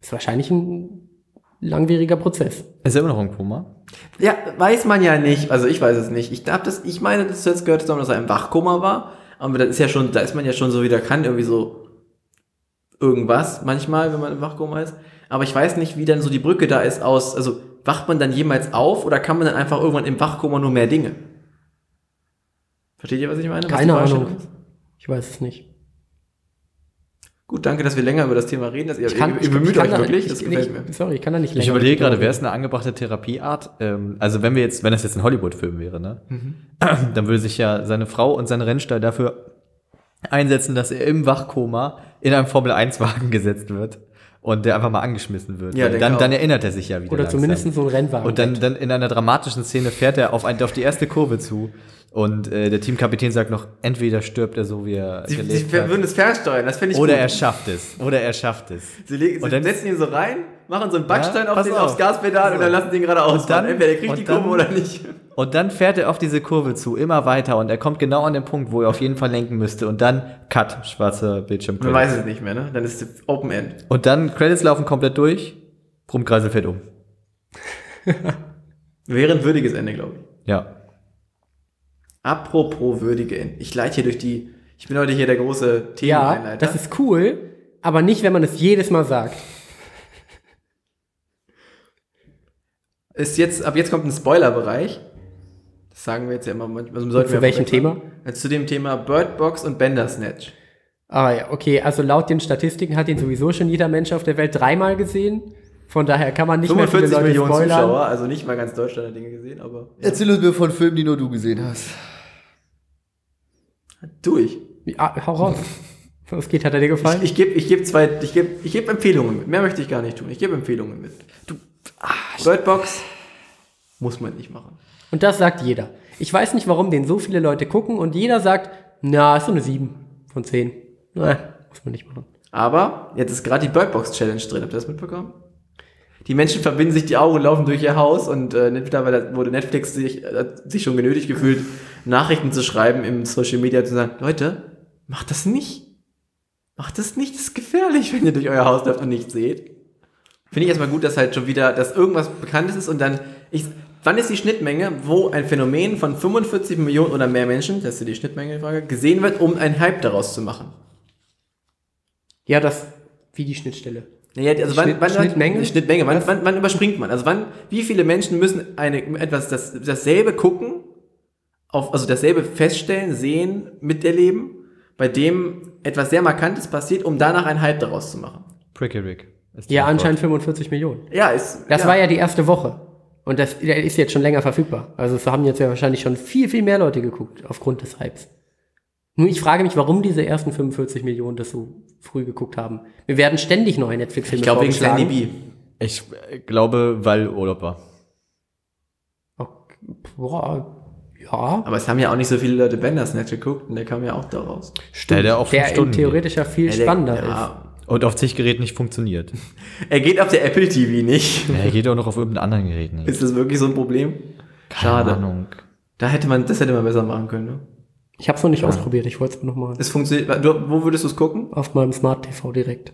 Ist wahrscheinlich ein langwieriger Prozess. Ist er immer noch im Koma? Ja, weiß man ja nicht. Also ich weiß es nicht. Ich hab das, ich meine, das jetzt gehört zusammen, dass er im Wachkoma war. Aber das ist ja schon, da ist man ja schon so wieder, kann irgendwie so irgendwas manchmal, wenn man im Wachkoma ist. Aber ich weiß nicht, wie dann so die Brücke da ist aus, also wacht man dann jemals auf oder kann man dann einfach irgendwann im Wachkoma nur mehr Dinge? Versteht ihr, was ich meine? Keine Ahnung. Ich weiß es nicht. Gut, danke, dass wir länger über das Thema reden. Dass ihr, Ich kann, ihr, ich, ihr bemüht ich kann euch da, wirklich. ich, Das ich, gefällt ich, mir. Sorry, ich kann da nicht länger. Ich überlege gerade, wäre es eine angebrachte Therapieart? Ähm, also wenn wir jetzt, wenn das jetzt ein Hollywood-Film wäre, ne? Dann würde sich ja seine Frau und sein Rennstall dafür einsetzen, dass er im Wachkoma in einem Formel-1-Wagen gesetzt wird und der einfach mal angeschmissen wird. Ja, dann, dann erinnert er sich ja wieder. Oder langsam. zumindest so ein Rennwagen. Und dann, dann in einer dramatischen Szene fährt er auf, ein, auf die erste Kurve zu und äh, der Teamkapitän sagt noch, entweder stirbt er so, wie er Sie, sie gelebt würden hat, es fernsteuern, das finde ich oder gut. er schafft es. Oder er schafft es. Sie, legen, Und sie dann- setzen ihn so rein, machen so einen Backstein Ja, auf den, auf. aufs Gaspedal und dann lassen sie ihn geradeaus Und dann- fahren. Entweder er kriegt die Kurve oder nicht. Und dann fährt er auf diese Kurve zu, immer weiter und er kommt genau an den Punkt, wo er auf jeden Fall lenken müsste und dann Cut, schwarzer Bildschirm. Man weiß es nicht mehr, ne? Dann ist es Open End. Und dann Credits laufen komplett durch, Brummkreisel fährt um. Wäre ein würdiges Ende, glaube ich. Ja. Apropos würdige Ende. Ich leite hier durch die. Ich bin heute hier der große ja, Themeneinleiter. das ist cool, aber nicht, wenn man es jedes Mal sagt. ist jetzt, ab jetzt kommt ein Spoilerbereich. Das sagen wir jetzt ja immer manchmal. Also sollten Zu welchem. Thema? Also zu dem Thema Bird Box und Bandersnatch. Ah ja, okay, also laut den Statistiken hat ihn sowieso schon jeder Mensch auf der Welt dreimal gesehen. Von daher kann man nicht mehr 45 viele Leute Millionen spoilern. Zuschauer, also nicht mal ganz Deutschland hat Dinge gesehen, aber ja. Erzähl uns mir von Filmen, die nur du gesehen hast. Durch. Ja, hau raus. Was geht, hat er dir gefallen? Ich, ich gebe ich geb zwei, ich gebe ich geb Empfehlungen mit. Mehr möchte ich gar nicht tun. Ich gebe Empfehlungen mit. Du, Bird Box muss man nicht machen. Und das sagt jeder. Ich weiß nicht, warum den so viele Leute gucken und jeder sagt, na, ist so eine 7 von 10. Na, muss man nicht machen. Aber jetzt ist gerade die Bird Box Challenge drin. Habt ihr das mitbekommen? Die Menschen verbinden sich die Augen, laufen durch ihr Haus und äh, mittlerweile wurde Netflix sich, äh, sich schon genötigt gefühlt, Nachrichten zu schreiben im Social Media zu sagen, Leute, macht das nicht. Macht das nicht, das ist gefährlich, wenn ihr durch euer Haus läuft und nichts seht. Finde ich erstmal gut, dass halt schon wieder, dass irgendwas Bekanntes ist und dann, ich, wann ist die Schnittmenge, wo ein Phänomen von 45 Millionen oder mehr Menschen, das ist die Schnittmenge Frage, gesehen wird, um einen Hype daraus zu machen? Ja, das, wie die Schnittstelle. Naja, also wann, Schnitt- wann, Schnittmenge? wann, Schnittmenge. Wann, wann, wann überspringt man? Also wann, wie viele Menschen müssen eine, etwas, das, dasselbe gucken, auf, also dasselbe feststellen, sehen, miterleben, bei dem etwas sehr Markantes passiert, um danach einen Hype daraus zu machen? Pricky Rick. Ja, anscheinend 45 Millionen. Ja, ist. Das ja. war ja die erste Woche. Und das der ist jetzt schon länger verfügbar. Also es haben jetzt ja wahrscheinlich schon viel, viel mehr Leute geguckt aufgrund des Hypes. Nur ich frage mich, warum diese ersten 45 Millionen das so früh geguckt haben. Wir werden ständig neue Netflix-Filme Ich glaube wegen. Sandy B. Ich äh, glaube, weil Urlaub war. Okay, boah, ja, Aber es haben ja auch nicht so viele Leute Bandersnatch geguckt und der kam ja auch da raus. stimmt. der auch fünf der Stunden theoretisch ja viel Ja, der- spannender ist. ja. Und auf zig Geräten nicht funktioniert. Er geht auf der Apple TV nicht. ja, er geht auch noch auf irgendeinem anderen Gerät nicht. Ist das wirklich so ein Problem? Schade. Keine Ahnung. Da hätte man, das hätte man besser machen können. Ne? Ich habe es noch nicht ausprobiert, ich wollte es noch mal Es funktioniert. Du, wo würdest du es gucken? auf meinem Smart TV direkt.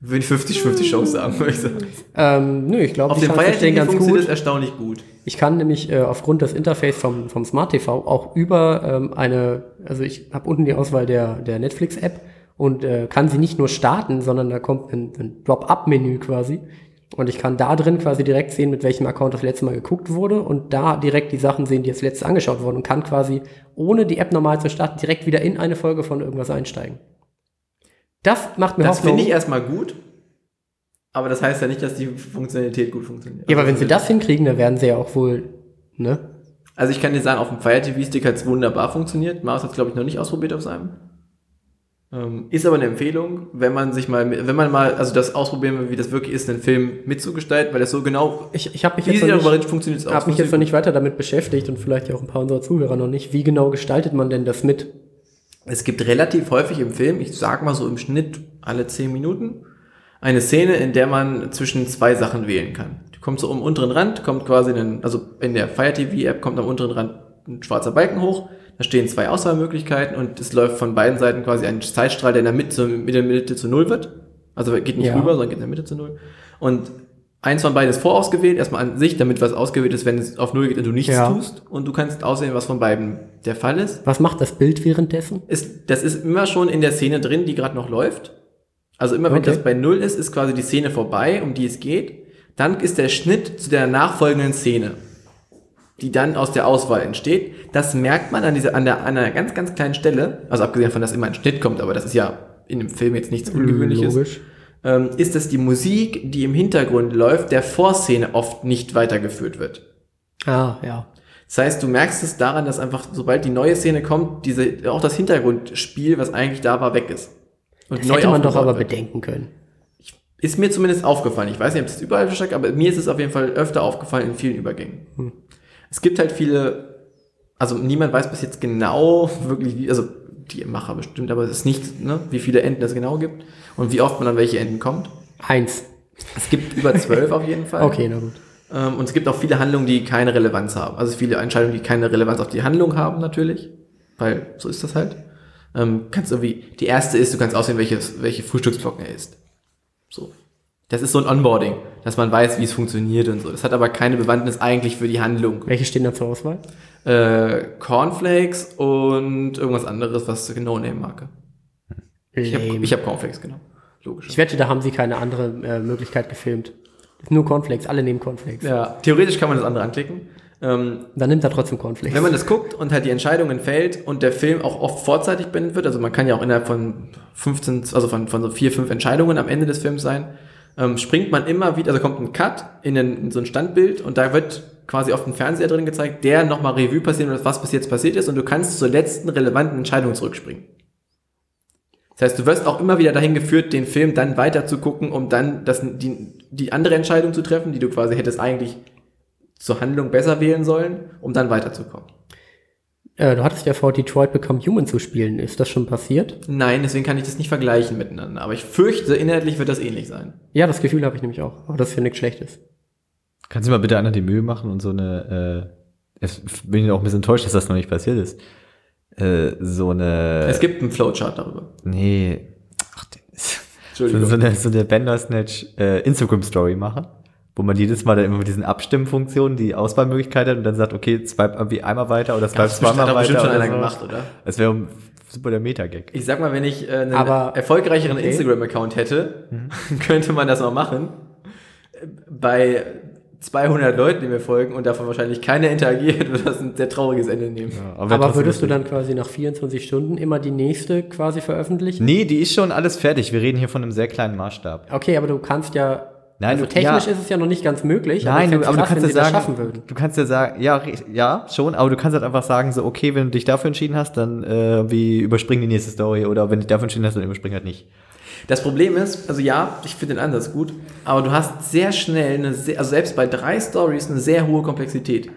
Würde ich 50-50 Chance sagen, würde ich sagen. Ähm, nö, ich glaube, Auf dem Fire ganz funktioniert gut. erstaunlich gut. Ich kann nämlich äh, aufgrund des Interface vom, vom Smart TV auch über ähm, eine, also ich habe unten die Auswahl der, der Netflix-App und äh, kann sie nicht nur starten, sondern da kommt ein, ein Drop-Up-Menü quasi. Und ich kann da drin quasi direkt sehen, mit welchem Account das letzte Mal geguckt wurde und da direkt die Sachen sehen, die jetzt letztes angeschaut wurden und kann quasi, ohne die App normal zu starten, direkt wieder in eine Folge von irgendwas einsteigen. Das macht mir Das Hoffnung. finde ich erstmal gut. Aber das heißt ja nicht, dass die Funktionalität gut funktioniert. ja, aber wenn Also, sie das hinkriegen, dann werden sie ja auch wohl, ne? Also ich kann dir sagen, auf dem Fire TV Stick hat es wunderbar funktioniert. Mars hat es, glaube ich, noch nicht ausprobiert auf seinem. Ähm, ist aber eine Empfehlung, wenn man sich mal, wenn man mal, also das ausprobieren will, wie das wirklich ist, einen Film mitzugestalten, weil das so genau, Ich, ich habe mich jetzt noch nicht, reden, funktioniert es Ich habe mich jetzt noch nicht weiter damit beschäftigt und vielleicht ja auch ein paar unserer Zuhörer noch nicht. Wie genau gestaltet man denn das mit? Es gibt relativ häufig im Film, ich sag mal so im Schnitt alle 10 Minuten, eine Szene, in der man zwischen zwei Sachen wählen kann. Du kommst so am unteren Rand, kommt quasi ein, also in der Fire TV App kommt am unteren Rand ein schwarzer Balken hoch, da stehen zwei Auswahlmöglichkeiten und es läuft von beiden Seiten quasi ein Zeitstrahl, der in der Mitte, mit der Mitte zu Null wird. Also geht nicht Ja. rüber, sondern geht in der Mitte zu Null. Und eins von beiden ist vorausgewählt, erstmal an sich, damit was ausgewählt ist, wenn es auf Null geht und du nichts Ja. tust. Und du kannst auswählen, was von beiden der Fall ist. Was macht das Bild währenddessen? ist. Das ist immer schon in der Szene drin, die gerade noch läuft. Also immer wenn Okay. das bei Null ist, ist quasi die Szene vorbei, um die es geht. Dann ist der Schnitt zu der nachfolgenden Szene, die dann aus der Auswahl entsteht. Das merkt man an, dieser, an, der, an einer ganz, ganz kleinen Stelle, also abgesehen davon, dass immer ein Schnitt kommt, aber das ist ja in dem Film jetzt nichts Ungewöhnliches, Logisch. ähm, ist, dass die Musik, die im Hintergrund läuft, der Vorszene oft nicht weitergeführt wird. Ah, ja. Das heißt, du merkst es daran, dass einfach, sobald die neue Szene kommt, diese, auch das Hintergrundspiel, was eigentlich da war, weg ist. Und Das hätte man doch aber wird. bedenken können. Ist mir zumindest aufgefallen. Ich weiß nicht, ob es überall versteckt, aber mir ist es auf jeden Fall öfter aufgefallen in vielen Übergängen. Hm. Es gibt halt viele, also niemand weiß bis jetzt genau wirklich, wie, also die Macher bestimmt, aber es ist nicht, ne, wie viele Enden es genau gibt und wie oft man an welche Enden kommt. Eins. Es gibt über zwölf auf jeden Fall. Okay, na gut. Ähm, und es gibt auch viele Handlungen, die keine Relevanz haben. Also viele Entscheidungen, die keine Relevanz auf die Handlung haben, natürlich. Weil so ist das halt. Ähm, kannst irgendwie, die erste ist, du kannst auswählen, welches, welche Frühstücksflocken er isst. So. Das ist so ein Onboarding, dass man weiß, wie es funktioniert und so. Das hat aber keine Bewandtnis eigentlich für die Handlung. Welche stehen da zur Auswahl? Äh, Cornflakes und irgendwas anderes, was. Ich habe Lame. ich hab Cornflakes, genau. Logisch. Ich wette, da haben sie keine andere äh, Möglichkeit gefilmt. Nur Cornflakes, alle nehmen Cornflakes. Ja, theoretisch kann man das andere anklicken. Ähm, Dann nimmt er trotzdem Cornflakes. Wenn man das guckt und halt die Entscheidungen fällt und der Film auch oft vorzeitig beendet wird, also man kann ja auch innerhalb von 15, also von, von so vier, fünf Entscheidungen am Ende des Films sein, ähm, springt man immer wieder, also kommt ein Cut in, den, in so ein Standbild und da wird quasi auf dem Fernseher drin gezeigt, der nochmal Revue passiert und was bis jetzt passiert ist und du kannst zur letzten relevanten Entscheidung zurückspringen. Das heißt, du wirst auch immer wieder dahin geführt, den Film dann weiter zu gucken, um dann das, die, die andere Entscheidung zu treffen, die du quasi hättest eigentlich zur Handlung besser wählen sollen, um dann weiterzukommen. Äh, du hattest ja vor, Detroit Become Human zu spielen. Ist das schon passiert? Nein, deswegen kann ich das nicht vergleichen miteinander. Aber ich fürchte, inhaltlich wird das ähnlich sein. Ja, das Gefühl habe ich nämlich auch. Aber das ist ja nichts Schlechtes. Kannst du mal bitte einer die Mühe machen und so eine, äh, ich bin auch ein bisschen enttäuscht, dass das noch nicht passiert ist. Äh, so eine. Es gibt einen Flowchart darüber. Nee. Ach, den ist, so, Entschuldigung. so eine, so eine Bandersnatch äh, Instagram-Story machen, wo man jedes Mal dann immer mit diesen Abstimmfunktionen die Auswahlmöglichkeit hat und dann sagt, okay, swipe irgendwie einmal weiter oder swipe Das hat zweimal weiter. bestimmt schon einer so. gemacht, oder? Das wäre super der Meta-Gag. Ich sag mal, wenn ich äh, einen Aber- erfolgreicheren okay. Instagram-Account hätte, könnte man das mal machen. Bei 200 Leuten, die mir folgen und davon wahrscheinlich keiner interagiert, wird das ein sehr trauriges Ende nehmen. Aber würdest du dann quasi nach 24 Stunden immer die nächste quasi veröffentlichen? Nee, die ist schon alles fertig. Wir reden hier von einem sehr kleinen Maßstab. Okay, aber du kannst ja. Nein, also du- technisch ja. ist es ja noch nicht ganz möglich. Nein, ich du, aber du krass, kannst wenn ja sie das sagen, schaffen würden. du kannst ja sagen, ja, ja, schon, aber du kannst halt einfach sagen, so, okay, wenn du dich dafür entschieden hast, dann äh, wie überspring die nächste Story oder wenn du dich dafür entschieden hast, dann überspring halt nicht. Das Problem ist, also ja, ich finde den Ansatz gut, aber du hast sehr schnell eine sehr, also selbst bei drei Stories eine sehr hohe Komplexität.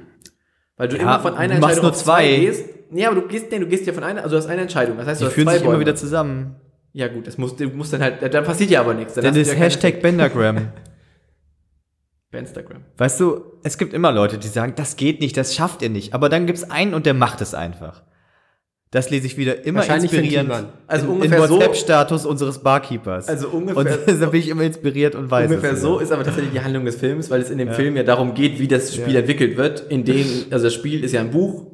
Weil du Ja, immer von einer du machst Entscheidung nur auf zwei zwei. gehst. Nee, aber du gehst, nee, du gehst ja von einer, also du hast eine Entscheidung. Das heißt, du Die hast fühlen zwei sich immer Bäume. wieder zusammen. Ja gut, das muss, du musst dann halt, da passiert ja aber nichts. Dann du ja keine- Hashtag Bendergram. bei Instagram. Weißt du, es gibt immer Leute, die sagen, das geht nicht, das schafft ihr nicht. Aber dann gibt's einen und der macht es einfach. Das lese ich wieder immer inspirierend. Also in, ungefähr in so- WhatsApp-Status unseres Barkeepers. Also ungefähr- Und da bin ich immer inspiriert und weiß Ungefähr es so ist aber tatsächlich die Handlung des Films, weil es in dem Film ja darum geht, wie das Spiel entwickelt wird. In dem, also das Spiel ist ja ein Buch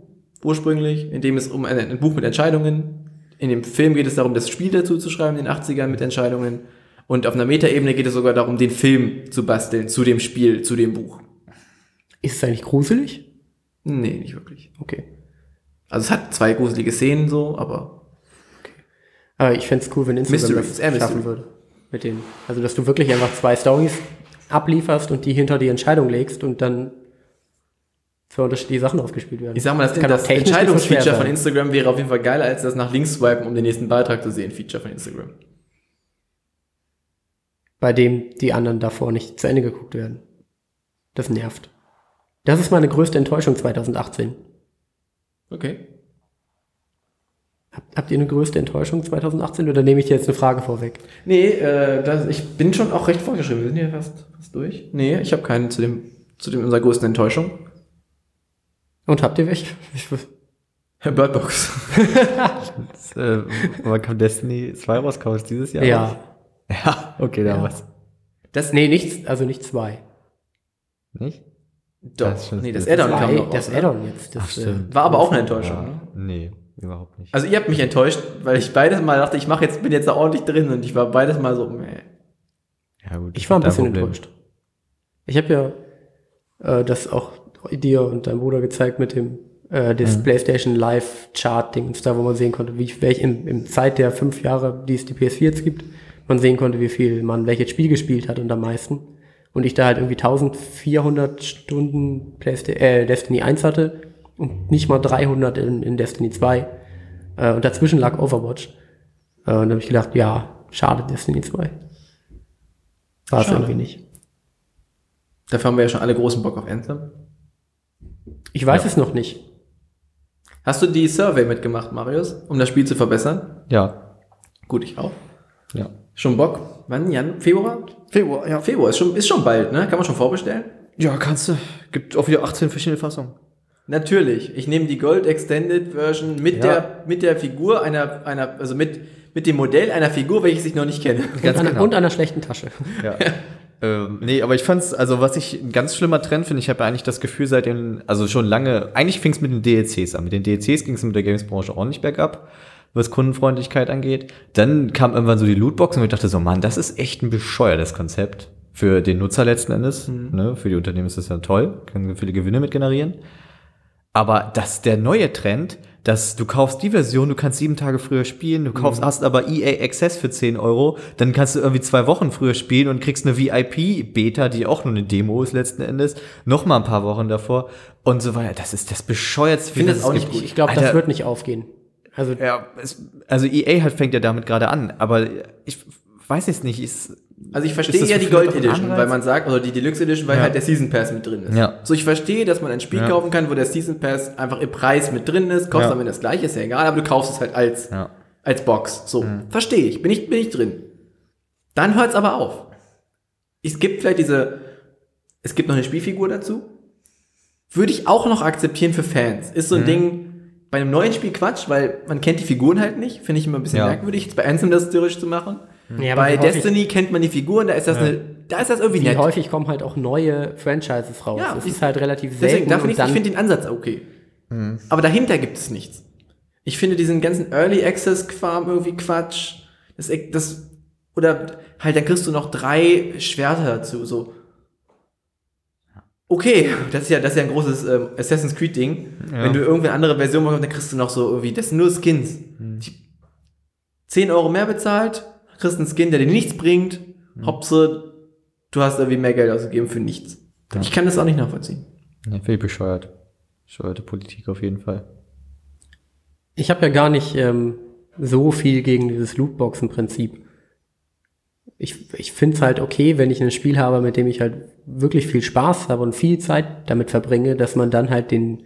ursprünglich, in dem es um ein, ein Buch mit Entscheidungen. In dem Film geht es darum, das Spiel dazu zu schreiben, in den 80ern mit Entscheidungen. Und auf einer Metaebene geht es sogar darum, den Film zu basteln zu dem Spiel, zu dem Buch. Ist es eigentlich gruselig? Nee, nicht wirklich. Okay. Also es hat zwei gruselige Szenen so, aber Aber ich fänd's cool, wenn Instagram Mystery, das schaffen Mystery. würde. Mit denen. Also, dass du wirklich einfach zwei Stories ablieferst und die hinter die Entscheidung legst und dann für unterschiedliche Sachen ausgespielt werden. ich sag mal, das, das so Entscheidungsfeature von. Instagram wäre auf jeden Fall geiler, als das nach links swipen, um den nächsten Beitrag zu sehen, Feature von Instagram. Bei dem die anderen davor nicht zu Ende geguckt werden. Das nervt. Das ist meine größte Enttäuschung 2018. Okay. Habt, ihr eine größte Enttäuschung 2018 oder nehme ich dir jetzt eine Frage vorweg? Nee, äh, das, ich bin schon auch recht vorgeschrieben. Wir sind ja fast, fast durch. Nee, ich habe keinen zu dem, zu dem unserer größten Enttäuschung. Und habt ihr welche? Ich, Birdbox. Das, äh, wann kam Destiny 2 raus? Kam es dieses Jahr? ja. raus? Ja, okay, damals. Das, Nee, nichts, also nicht zwei. Nicht? doch. das nee, das Add-on kam noch das? Add-on jetzt. Das, Ach, stimmt. War aber auch eine Enttäuschung. Ja. Ne? Nee, überhaupt nicht. Also ihr habt mich enttäuscht, weil ich beides Mal dachte, ich mache jetzt, bin jetzt da ordentlich drin und ich war beides Mal so, meh. ja, gut, Ich war ein bisschen Problem. enttäuscht. Ich habe ja äh, das auch dir und deinem Bruder gezeigt mit dem äh, das PlayStation Live Chart Dings da, wo man sehen konnte, wie ich, welch im, im Zeit der fünf Jahre, die es die PS4 jetzt gibt, man sehen konnte, wie viel man welches Spiel gespielt hat und am meisten. Und ich da halt irgendwie 1400 Stunden Playsta äh, Destiny 1 hatte und nicht mal 300 in, in Destiny 2. Äh, und dazwischen lag Overwatch. Äh, und da habe ich gedacht, ja, schade Destiny 2. War es irgendwie nicht. Dafür haben wir ja schon alle großen Bock auf Anthem. Ich weiß es noch nicht. Hast du die Survey mitgemacht, Marius, um das Spiel zu verbessern? Ja. Gut, ich auch. Ja. Schon Bock? Wann? Jan? Februar? Februar, ja. Februar ist schon, ist schon bald, ne? Kann man schon vorbestellen? Ja, kannst du. Gibt auch wieder 18 verschiedene Fassungen. Natürlich. Ich nehme die Gold Extended Version mit Ja. der, mit der Figur einer, einer, also mit, mit dem Modell einer Figur, welches ich noch nicht kenne. Ganz und, an, genau. und einer schlechten Tasche. Ja. ähm, nee, aber ich fand's, also was ich ein ganz schlimmer Trend finde, ich habe eigentlich das Gefühl seit den, also schon lange, eigentlich fing's mit den DLCs an. Mit den DLCs ging's mit der Games-Branche ordentlich bergab, was Kundenfreundlichkeit angeht. Dann kam irgendwann so die Lootboxen und ich dachte so, Mann, das ist echt ein bescheuertes Konzept. Für den Nutzer letzten Endes. Ne? Für die Unternehmen ist das ja toll, können viele Gewinne mit generieren. Aber das der neue Trend, dass du kaufst die Version, du kannst sieben Tage früher spielen, du kaufst, hast aber EA Access für 10 Euro, dann kannst du irgendwie zwei Wochen früher spielen und kriegst eine VIP-Beta, die auch nur eine Demo ist letzten Endes, noch mal ein paar Wochen davor und so weiter. Das ist das bescheuertste. finde das auch nicht gut. Ich glaube, das wird nicht aufgehen. Also Ja, es, also EA halt fängt ja damit gerade an, aber ich weiß jetzt nicht, ist, Also ich verstehe ja die Gold Edition, weil man sagt, oder die Deluxe Edition, weil Ja. halt der Season Pass mit drin ist. Ja. So, ich verstehe, dass man ein Spiel Ja. kaufen kann, wo der Season Pass einfach im Preis mit drin ist, kostet Ja. am Ende das gleiche, ist ja egal, aber du kaufst es halt als, als Box. So, verstehe ich, bin ich, bin ich drin. Dann hört es aber auf. Es gibt vielleicht diese, es gibt noch eine Spielfigur dazu. Würde ich auch noch akzeptieren für Fans. Ist so ein Ding, bei einem neuen Spiel Quatsch, weil man kennt die Figuren halt nicht. Finde ich immer ein bisschen Ja. merkwürdig, jetzt bei Anthem das theoretisch zu machen. Ja, aber bei Destiny kennt man die Figuren, da ist das, eine, da ist das irgendwie wie nett. häufig kommen halt auch neue Franchises raus. Ja, das ich- ist halt relativ Deswegen, selten. und ich, ich finde den Ansatz okay. Aber dahinter gibt es nichts. Ich finde diesen ganzen Early Access Kram irgendwie Quatsch. Das, das, oder halt, dann kriegst du noch drei Schwerter dazu, so. Okay, das ist ja, das ist ja ein großes ähm, Assassin's Creed Ding. Ja. Wenn du irgendwie eine andere Version machst, dann kriegst du noch so irgendwie, das sind nur Skins. Die 10 Euro mehr bezahlt, kriegst einen Skin, der dir nichts bringt. Hauptsache, du hast irgendwie mehr Geld ausgegeben für nichts. Ja. Ich kann das auch nicht nachvollziehen. Ja, finde ich bescheuert. Bescheuerte Politik auf jeden Fall. ich habe ja gar nicht ähm, so viel gegen dieses Lootboxen-Prinzip. Ich, ich finde es halt okay, wenn ich ein Spiel habe, mit dem ich halt wirklich viel Spaß habe und viel Zeit damit verbringe, dass man dann halt den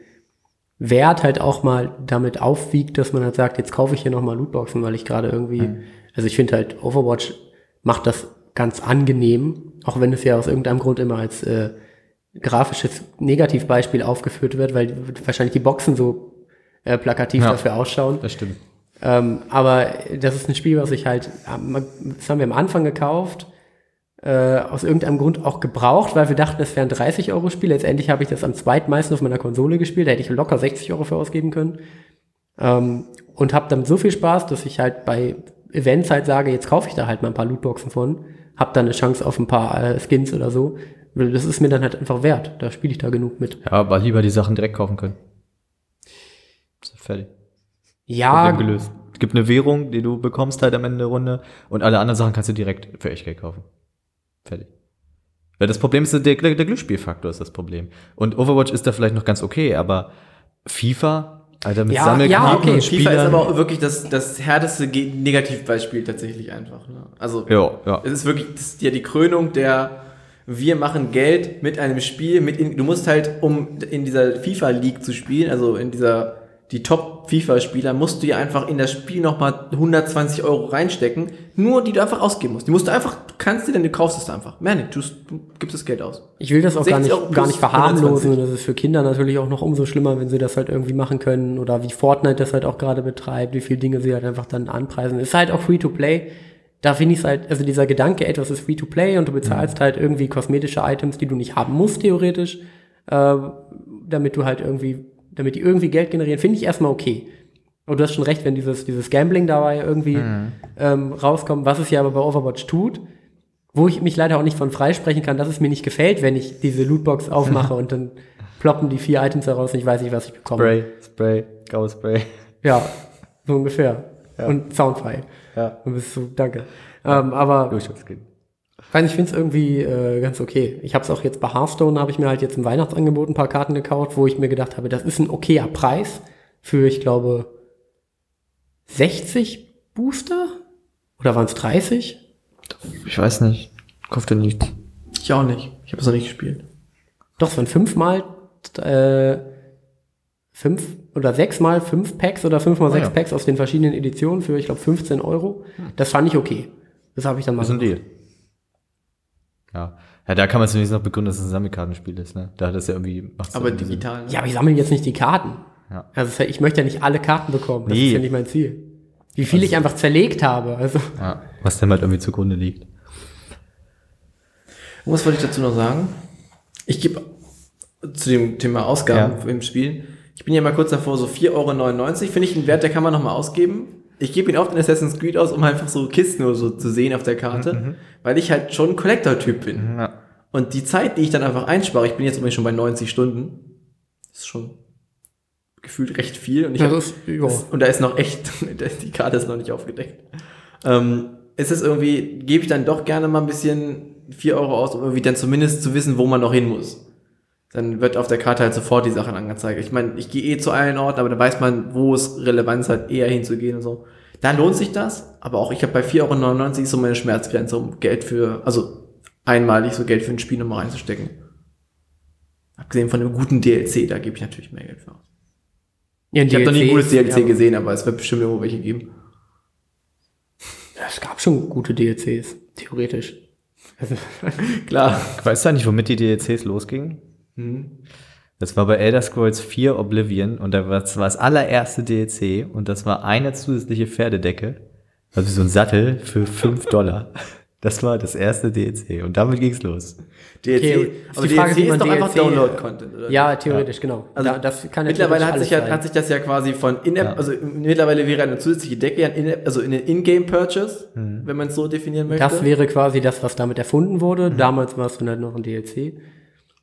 Wert halt auch mal damit aufwiegt, dass man halt sagt, jetzt kaufe ich hier nochmal Lootboxen, weil ich gerade irgendwie, also ich finde halt Overwatch macht das ganz angenehm, auch wenn es ja aus irgendeinem Grund immer als äh, grafisches Negativbeispiel aufgeführt wird, weil wahrscheinlich die Boxen so äh, plakativ Ja. dafür ausschauen. Das stimmt. Ähm, aber das ist ein Spiel, was ich halt, am- das haben wir am Anfang gekauft, äh, aus irgendeinem Grund auch gebraucht, weil wir dachten, es wäre ein 30-Euro-Spiel. Letztendlich habe ich das am zweitmeisten auf meiner Konsole gespielt, da hätte ich locker 60 Euro für ausgeben können. Ähm, und habe dann so viel Spaß, dass ich halt bei Events halt sage, jetzt kaufe ich da halt mal ein paar Lootboxen von, habe dann eine Chance auf ein paar äh, Skins oder so. Das ist mir dann halt einfach wert. Da spiele ich da genug mit. Ja, aber lieber die Sachen direkt kaufen können. Fertig. Ja, Problem gelöst. Es gibt eine Währung, die du bekommst halt am Ende der Runde und alle anderen Sachen kannst du direkt für Echtgeld kaufen. Fertig. Weil das Problem ist, der, der, Glücksspielfaktor ist das Problem. Und Overwatch ist da vielleicht noch ganz okay, aber FIFA, Alter, mit Ja, Sammelkarten ja, okay. und FIFA Spielern. ist aber auch wirklich das, das härteste Negativbeispiel tatsächlich einfach. Ne? Also ja, ja. es ist wirklich das ist ja die Krönung der wir machen Geld mit einem Spiel, mit in, du musst halt, um in dieser FIFA League zu spielen, also in dieser die Top-FIFA-Spieler musst du ja einfach in das Spiel nochmal 120 Euro reinstecken, nur die du einfach ausgeben musst. Die musst du einfach, du kannst die denn, du kaufst es einfach. Mehr nicht, du, du gibst das Geld aus. Ich will das auch gar 60 nicht, gar nicht verharmlosen. 120. Und das ist für Kinder natürlich auch noch umso schlimmer, wenn sie das halt irgendwie machen können. Oder wie Fortnite das halt auch gerade betreibt, wie viele Dinge sie halt einfach dann anpreisen. Ist halt auch Free-to-Play. Da finde ich es halt, also dieser Gedanke, etwas ist Free-to-Play und du bezahlst halt irgendwie kosmetische Items, die du nicht haben musst, theoretisch, äh, damit du halt irgendwie, damit die irgendwie Geld generieren, finde ich erstmal okay. Und du hast schon recht, wenn dieses, dieses Gambling dabei irgendwie ähm, rauskommt, was es ja aber bei Overwatch tut, wo ich mich leider auch nicht von freisprechen kann, dass es mir nicht gefällt, wenn ich diese Lootbox aufmache und dann ploppen die vier Items heraus und ich weiß nicht, was ich bekomme. Spray, Spray, Go Spray. Ja, so ungefähr. Und soundfrei. Ja. Und bist so, danke. Ähm, aber Durchschnittskind. Weiß nicht, ich finde es irgendwie äh, ganz okay. Ich habe es auch jetzt bei Hearthstone, habe ich mir halt jetzt im Weihnachtsangebot ein paar Karten gekauft, wo ich mir gedacht habe, das ist ein okayer Preis für, ich glaube, 60 Booster? Oder waren es 30? Ich weiß nicht. Kauft er nichts. Ich auch nicht. Ich habe es noch nicht gespielt. Doch, es waren fünfmal, äh, fünf oder sechsmal fünf Packs oder fünfmal Oh sechs ja. Packs aus den verschiedenen Editionen für, ich glaube, 15 Euro. Das fand ich okay. Das habe ich dann mal Das ist ein gemacht. Deal. Ja. Ja, da kann man zunächst noch begründen, dass es ein Sammelkartenspiel ist, ne? Da hat das ja irgendwie. macht's Aber digital. Ne? Ja, aber ich sammle jetzt nicht die Karten. Ja. Also ich möchte ja nicht alle Karten bekommen. Das Nee. ist ja nicht mein Ziel. Wie viel ich einfach zerlegt habe. Also Ja. Was dem halt irgendwie zugrunde liegt. Und was wollte ich dazu noch sagen? Ich gebe zu dem Thema Ausgaben Ja. im Spiel. Ich bin ja mal kurz davor, so 4,99 Euro. Finde ich einen Wert, der kann man nochmal ausgeben. Ich gebe ihn oft in Assassin's Creed aus, um einfach so Kisten oder so zu sehen auf der Karte, weil ich halt schon ein Collector-Typ bin. Ja. Und die Zeit, die ich dann einfach einspare, ich bin jetzt übrigens schon bei 90 Stunden, ist schon gefühlt recht viel. Und, ich Das hab, ist- das, und da ist noch echt, die Karte ist noch nicht aufgedeckt. Ähm, ist es irgendwie, gebe ich dann doch gerne mal ein bisschen 4 Euro aus, um irgendwie dann zumindest zu wissen, wo man noch hin muss. Dann wird auf der Karte halt sofort die Sachen angezeigt. Ich meine, ich gehe eh zu allen Orten, aber dann weiß man, wo es Relevanz hat, eher hinzugehen und so. Da lohnt sich das, aber auch ich habe bei 4,99 Euro so meine Schmerzgrenze, um Geld für, also einmalig so Geld für ein Spiel nochmal reinzustecken. Abgesehen von einem guten DLC, da gebe ich natürlich mehr Geld für aus. ja, Ich habe noch nie ein gutes DLC ja, gesehen, aber es wird bestimmt irgendwo welche geben. Es gab schon gute DLCs, theoretisch. Also, Klar. Weißt du eigentlich, womit die DLCs losgingen? Das war bei Elder Scrolls 4 Oblivion und da war das war das allererste DLC und das war eine zusätzliche Pferdedecke, also so ein Sattel für 5 Dollar. Das war das erste DLC und damit ging's los. DLC, Okay, aber die Frage, DLC wie ist man doch einfach DLC Download-Content, oder? ja, theoretisch, genau. Also da, das kann ja mittlerweile hat sich, ja, hat sich das ja quasi von In-App, Ja. also mittlerweile wäre eine zusätzliche Decke ja ein also in den In-Game-Purchase, wenn man es so definieren möchte. Das wäre quasi das, was damit erfunden wurde. Damals war es dann halt noch ein DLC.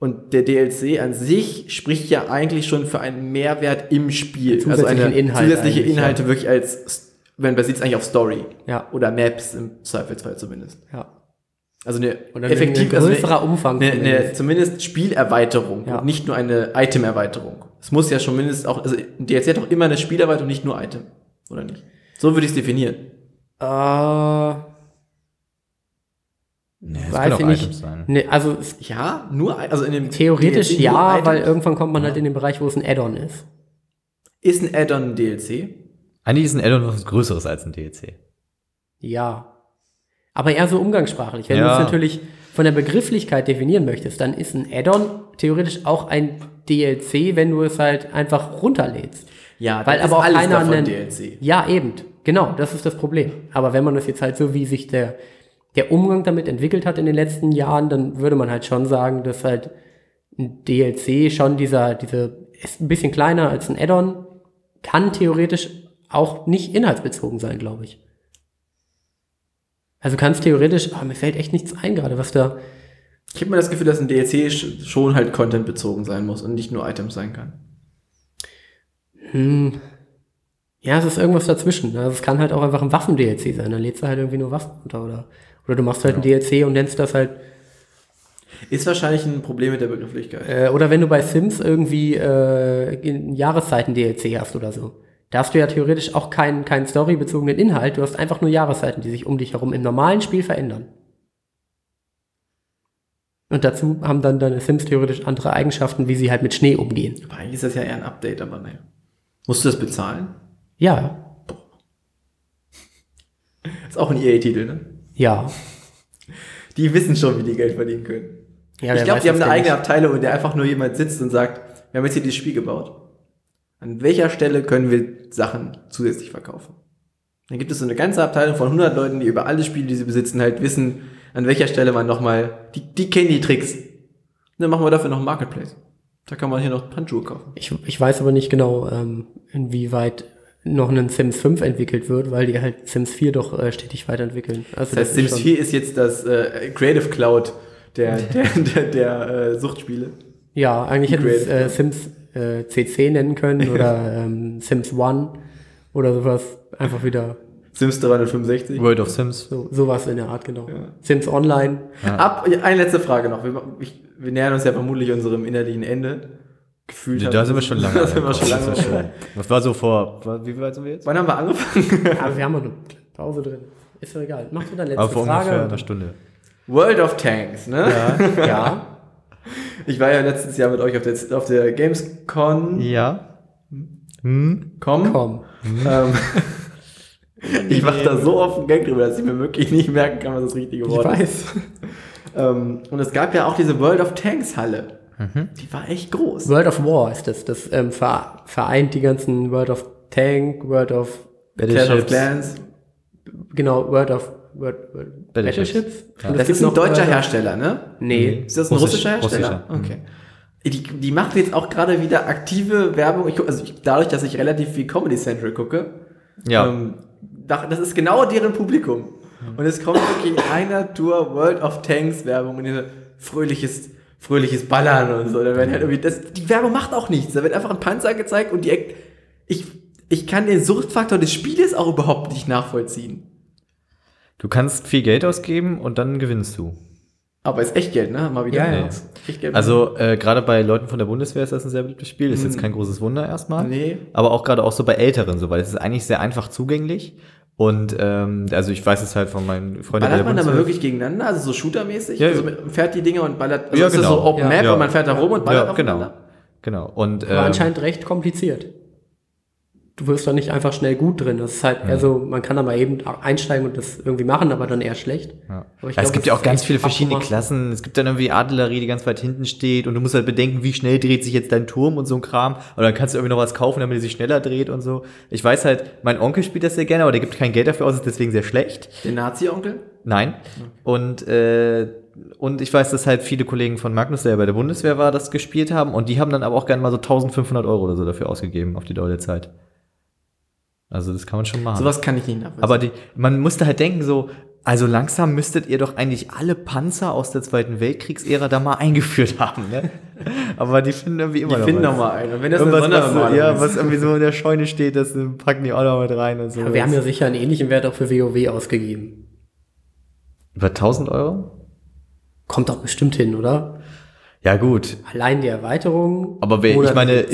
Und der DLC an sich spricht ja eigentlich schon für einen Mehrwert im Spiel. Also eine Inhalt zusätzliche Inhalte wirklich als, wenn basiert es eigentlich auf Story. Ja. Oder Maps im Zweifelsfall zumindest. Ja. Also eine Oder effektiv, ein also größerer Umfang Eine, eine zumindest. Spielerweiterung Ja. und nicht nur eine Item-Erweiterung. Es muss ja schon mindestens auch, also ein DLC hat doch immer eine Spielerweiterung, nicht nur Item. Oder nicht? So würde ich es definieren. Äh, Nee, das weiß können auch ich sein. Nee, also es, Ja, nur, also in dem theoretisch DLC ja, weil irgendwann kommt man halt in den Bereich, wo es ein Add-on ist. Ist ein Add-on ein DLC? Eigentlich ist ein Addon was Größeres als ein DLC. Ja. Aber eher so umgangssprachlich. Wenn Ja. du es natürlich von der Begrifflichkeit definieren möchtest, dann ist ein Add-on theoretisch auch ein DLC, wenn du es halt einfach runterlädst. Ja, Weil aber auch alles keiner davon einen, DLC. Ja, eben. Genau, das ist das Problem. Aber wenn man das jetzt halt so, wie sich der, der Umgang damit entwickelt hat in den letzten Jahren, dann würde man halt schon sagen, dass halt ein DLC schon dieser, diese, ist ein bisschen kleiner als ein Add-on, kann theoretisch auch nicht inhaltsbezogen sein, glaube ich. Also kann es theoretisch, ah, mir fällt echt nichts ein gerade, was da, Ich habe mir das Gefühl, dass ein DLC sch- schon halt contentbezogen sein muss und nicht nur Items sein kann. hm, ja, es ist irgendwas dazwischen. Also es kann halt auch einfach ein Waffen-DLC sein, dann lädst du halt irgendwie nur Waffen runter oder, oder du machst halt ein DLC und nennst das halt Ist wahrscheinlich ein Problem mit der Begrifflichkeit. Äh, oder wenn du bei Sims irgendwie äh, in Jahreszeiten-DLC hast oder so. Da hast du ja theoretisch auch keinen, keinen storybezogenen Inhalt. Du hast einfach nur Jahreszeiten, die sich um dich herum im normalen Spiel verändern. Und dazu haben dann deine Sims theoretisch andere Eigenschaften, wie sie halt mit Schnee umgehen. Aber eigentlich ist das ja eher ein Update, aber naja. Musst du das bezahlen? Ja, Ist auch ein EA-Titel, ne? Ja. Die wissen schon, wie die Geld verdienen können. ja ich glaube, die haben eine eigene nicht. Abteilung, in der einfach nur jemand sitzt und sagt, wir haben jetzt hier dieses Spiel gebaut. An welcher Stelle können wir Sachen zusätzlich verkaufen? Dann gibt es so eine ganze Abteilung von 100 Leuten, die über alle Spiele, die sie besitzen, halt wissen, an welcher Stelle man nochmal, die, die kennen die Tricks. Und dann machen wir dafür noch einen Marketplace. Da kann man hier noch Handschuhe kaufen. Ich, ich weiß aber nicht genau, ähm, inwieweit noch ein Sims 5 entwickelt wird, weil die halt Sims 4 doch äh, stetig weiterentwickeln. Also Das heißt, ist Sims schon- 4 ist jetzt das äh, Creative Cloud der, der, der, der äh, Suchtspiele. Ja, eigentlich hätte es äh, Sims äh, CC nennen können oder ähm, Sims 1 oder sowas. Einfach wieder Sims 365. World of Sims. so, sowas in der Art, genau. Sims Online. Ab, eine letzte Frage noch. Wir, ich, wir nähern uns ja vermutlich unserem innerlichen Ende. Gefühlt. Da sind wir schon lange. Da sind wir schon lange. Das ist schon- Was war so vor, wie weit sind wir jetzt? Wann haben wir angefangen? Aber wir haben noch eine Pause drin. Ist doch egal. Mach du dann letzte Aber vor ungefähr Frage. einer Stunde. World of Tanks, ne? Ja. Ich war ja letztes Jahr mit euch auf der, auf der Gamescon. Ja. Hm? Com. Komm. Ähm, ich mache da so oft einen Gag drüber, dass ich mir wirklich nicht merken kann, was das richtige Ich Wort ist. weiß. Ähm, und es gab ja auch diese World of Tanks Halle. Die war echt groß. World of War ist das. Das ähm, ver vereint die ganzen World of Tank, World of, Clash of Battleships. Clans. genau, World of World, World, Battleships. Battleships. Ja. Das ist ein deutscher World of- Hersteller, ne? Nee. Ist das ein Russisch- russischer Hersteller? russischer. Okay. Die, die macht jetzt auch gerade wieder aktive Werbung. Ich, guck- also ich, dadurch, dass ich relativ viel Comedy Central gucke, Ja. ähm, da- das ist genau deren Publikum. Und es kommt wirklich in einer Tour World of Tanks Werbung und diese fröhliches, fröhliches Ballern und so. Da werden halt irgendwie, das, die Werbung macht auch nichts. Da wird einfach ein Panzer gezeigt und die, ich, ich kann den Suchtfaktor des Spieles auch überhaupt nicht nachvollziehen. Du kannst viel Geld ausgeben und dann gewinnst du. Aber ist echt Geld, ne? Mal wieder. Ja, ja. Geld. Also äh, gerade bei Leuten von der Bundeswehr ist das ein sehr beliebtes Spiel. Ist jetzt kein großes Wunder erstmal. Nee. Aber auch gerade auch so bei Älteren so, weil es ist eigentlich sehr einfach zugänglich. Und ähm, also ich weiß es halt von meinen Freunden Ballert man da mal wirklich gegeneinander, also so shootermäßig? Ja, also man fährt die Dinge und ballert, also Ja, ist das genau. so Open Ja. Map Ja. und man fährt da rum und ballert Ja, genau. aufeinander? Genau. Und Aber ähm, anscheinend recht kompliziert. Du wirst da nicht einfach schnell gut drin. Das ist halt eher so, man kann da mal eben einsteigen und das irgendwie machen, aber dann eher schlecht. Ja. Aber ich Ja, es glaub, gibt das ja auch ganz viele verschiedene abgemacht. Klassen. Es gibt dann irgendwie Artillerie, die ganz weit hinten steht und du musst halt bedenken, wie schnell dreht sich jetzt dein Turm und so ein Kram. Oder dann kannst du irgendwie noch was kaufen, damit er sich schneller dreht und so. Ich weiß halt, mein Onkel spielt das sehr gerne, aber der gibt kein Geld dafür aus, ist deswegen sehr schlecht. Den Nazi-Onkel? Nein. Und, äh, und ich weiß, dass halt viele Kollegen von Magnus, der ja bei der Bundeswehr war, das gespielt haben. Und die haben dann aber auch gerne mal so 1500 Euro oder so dafür ausgegeben auf die Dauer der Zeit. Also das kann man schon machen. Sowas kann ich nicht nachvollziehen. Aber die, man musste halt denken, so, also langsam müsstet ihr doch eigentlich alle Panzer aus der Zweiten Weltkriegsära da mal eingeführt haben, ne? Aber die finden irgendwie immer die noch finden noch mal einen. Und wenn das eine was, Sonderbemalung ja, was irgendwie so in der Scheune steht, das packen die auch noch mit rein und so. Aber wir haben ja sicher einen ähnlichen Wert auch für WoW ausgegeben. Über 1000 Euro? Kommt doch bestimmt hin, oder? Ja, gut. Allein die Erweiterung. Aber wer, ich meine.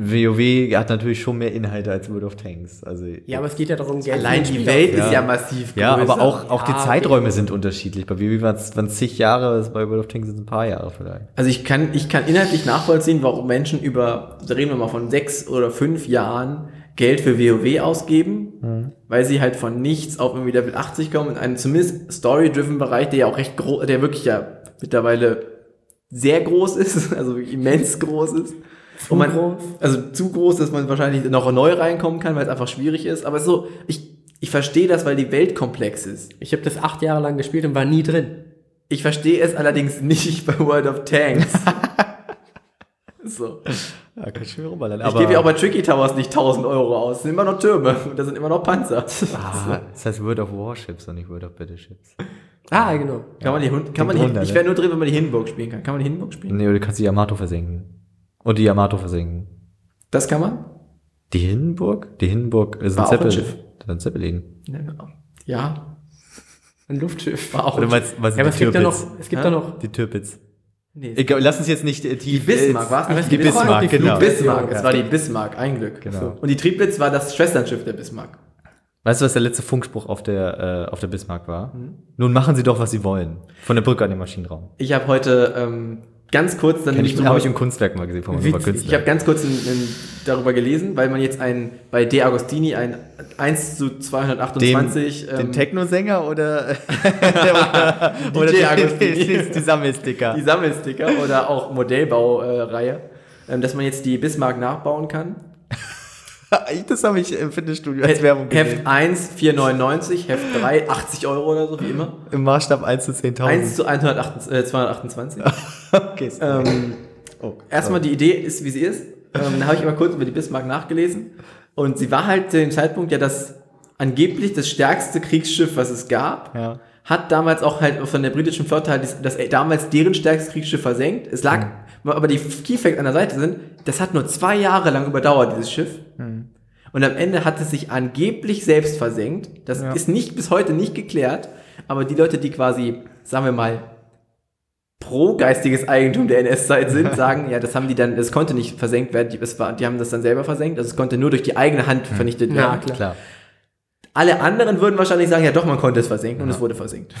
WoW hat natürlich schon mehr Inhalte als World of Tanks. Also, Ja, aber es geht ja darum, Geld Allein die Welt auszugeben. ist ja massiv ja, größer. aber auch, auch die Ja, Zeiträume okay. sind unterschiedlich. Bei WoW waren es zig Jahre, bei World of Tanks sind es ein paar Jahre vielleicht. Also ich kann, ich kann inhaltlich nachvollziehen, warum Menschen über, da reden wir mal von sechs oder fünf Jahren, Geld für WoW ausgeben, weil sie halt von nichts auf irgendwie Level 80 kommen, in einen zumindest story-driven Bereich, der ja auch recht groß, der wirklich ja mittlerweile sehr groß ist, also immens groß ist. Zu groß? Also zu groß, dass man wahrscheinlich noch neu reinkommen kann, weil es einfach schwierig ist. Aber so, ich, ich verstehe das, weil die Welt komplex ist. Ich habe das acht Jahre lang gespielt und war nie drin. Ich verstehe es allerdings nicht bei World of Tanks. so. Ja, kann schon rumballern. Ich gebe ja auch bei Tricky Towers nicht 1000 Euro aus. Das sind immer noch Türme und da sind immer noch Panzer. Ah, das heißt World of Warships und nicht World of Battleships. Ah, genau. Kann man die, Hund- kann man die, drunter, ich ne? wäre nur drin, wenn man die Hindenburg spielen kann. Kann man die Hindenburg spielen? Nee, oder du kannst die Yamato versenken. Und die Yamato versenken. Das kann man? Die Hindenburg? Die Hindenburg ist War ein auch ein. Schiff. Ein Zeppelin. Ja, genau. Ja. Ein Luftschiff. War auch Oder ein meinst, was Ja, aber es gibt ja noch, es gibt ja noch, Die Türpitz. Nee, Egal, lass uns jetzt nicht äh, die tief... Bismarck, war es nicht? Die noch Bismarck, die genau. Die Bismarck, Ja. es war die Bismarck, ein Glück. Genau. Und die Triebitz war das Schwesternschiff der Bismarck. Weißt du, was der letzte Funkspruch auf der, äh, auf der Bismarck war? Nun machen Sie doch, was Sie wollen. Von der Brücke an den Maschinenraum. Ich habe heute ähm, ganz kurz dann Kenn ich, habe ich im Kunstwerk mal gesehen Witzig. Künstler. Ich habe ganz kurz in, in, darüber gelesen, weil man jetzt ein, bei De Agostini ein 1 zu 228 den, ähm, den Techno-Sänger oder, oder, oder die, Agostini. die, Sammelsticker? die Sammelsticker oder auch Modellbaureihe, ähm, dass man jetzt die Bismarck nachbauen kann. Das habe ich im Fitnessstudio als Werbung Heft gesehen. 1, 4,99, Heft 3, 80 Euro oder so, wie immer. Im Maßstab 1 zu 10.000. 1 zu 128, äh, 228. Okay, ähm, oh, erstmal die Idee ist, wie sie ist. Ähm, dann habe ich immer kurz über die Bismarck nachgelesen. Und sie war halt zu dem Zeitpunkt ja das angeblich das stärkste Kriegsschiff, was es gab. Ja. Hat damals auch halt von der britischen Flotte halt das, das damals deren stärkstes Kriegsschiff versenkt. Es lag, aber die Key Facts an der Seite sind, das hat nur zwei Jahre lang überdauert, dieses Schiff. Und am Ende hat es sich angeblich selbst versenkt. Das Ja. ist nicht bis heute nicht geklärt. Aber die Leute, die quasi, sagen wir mal, pro geistiges Eigentum der NS-Zeit sind, sagen, ja, das haben die dann, das konnte nicht versenkt werden, die, es war, die haben das dann selber versenkt, also es konnte nur durch die eigene Hand vernichtet Ja, werden. klar. Klar. Alle anderen würden wahrscheinlich sagen, ja doch, man konnte es versenken und es wurde versenkt.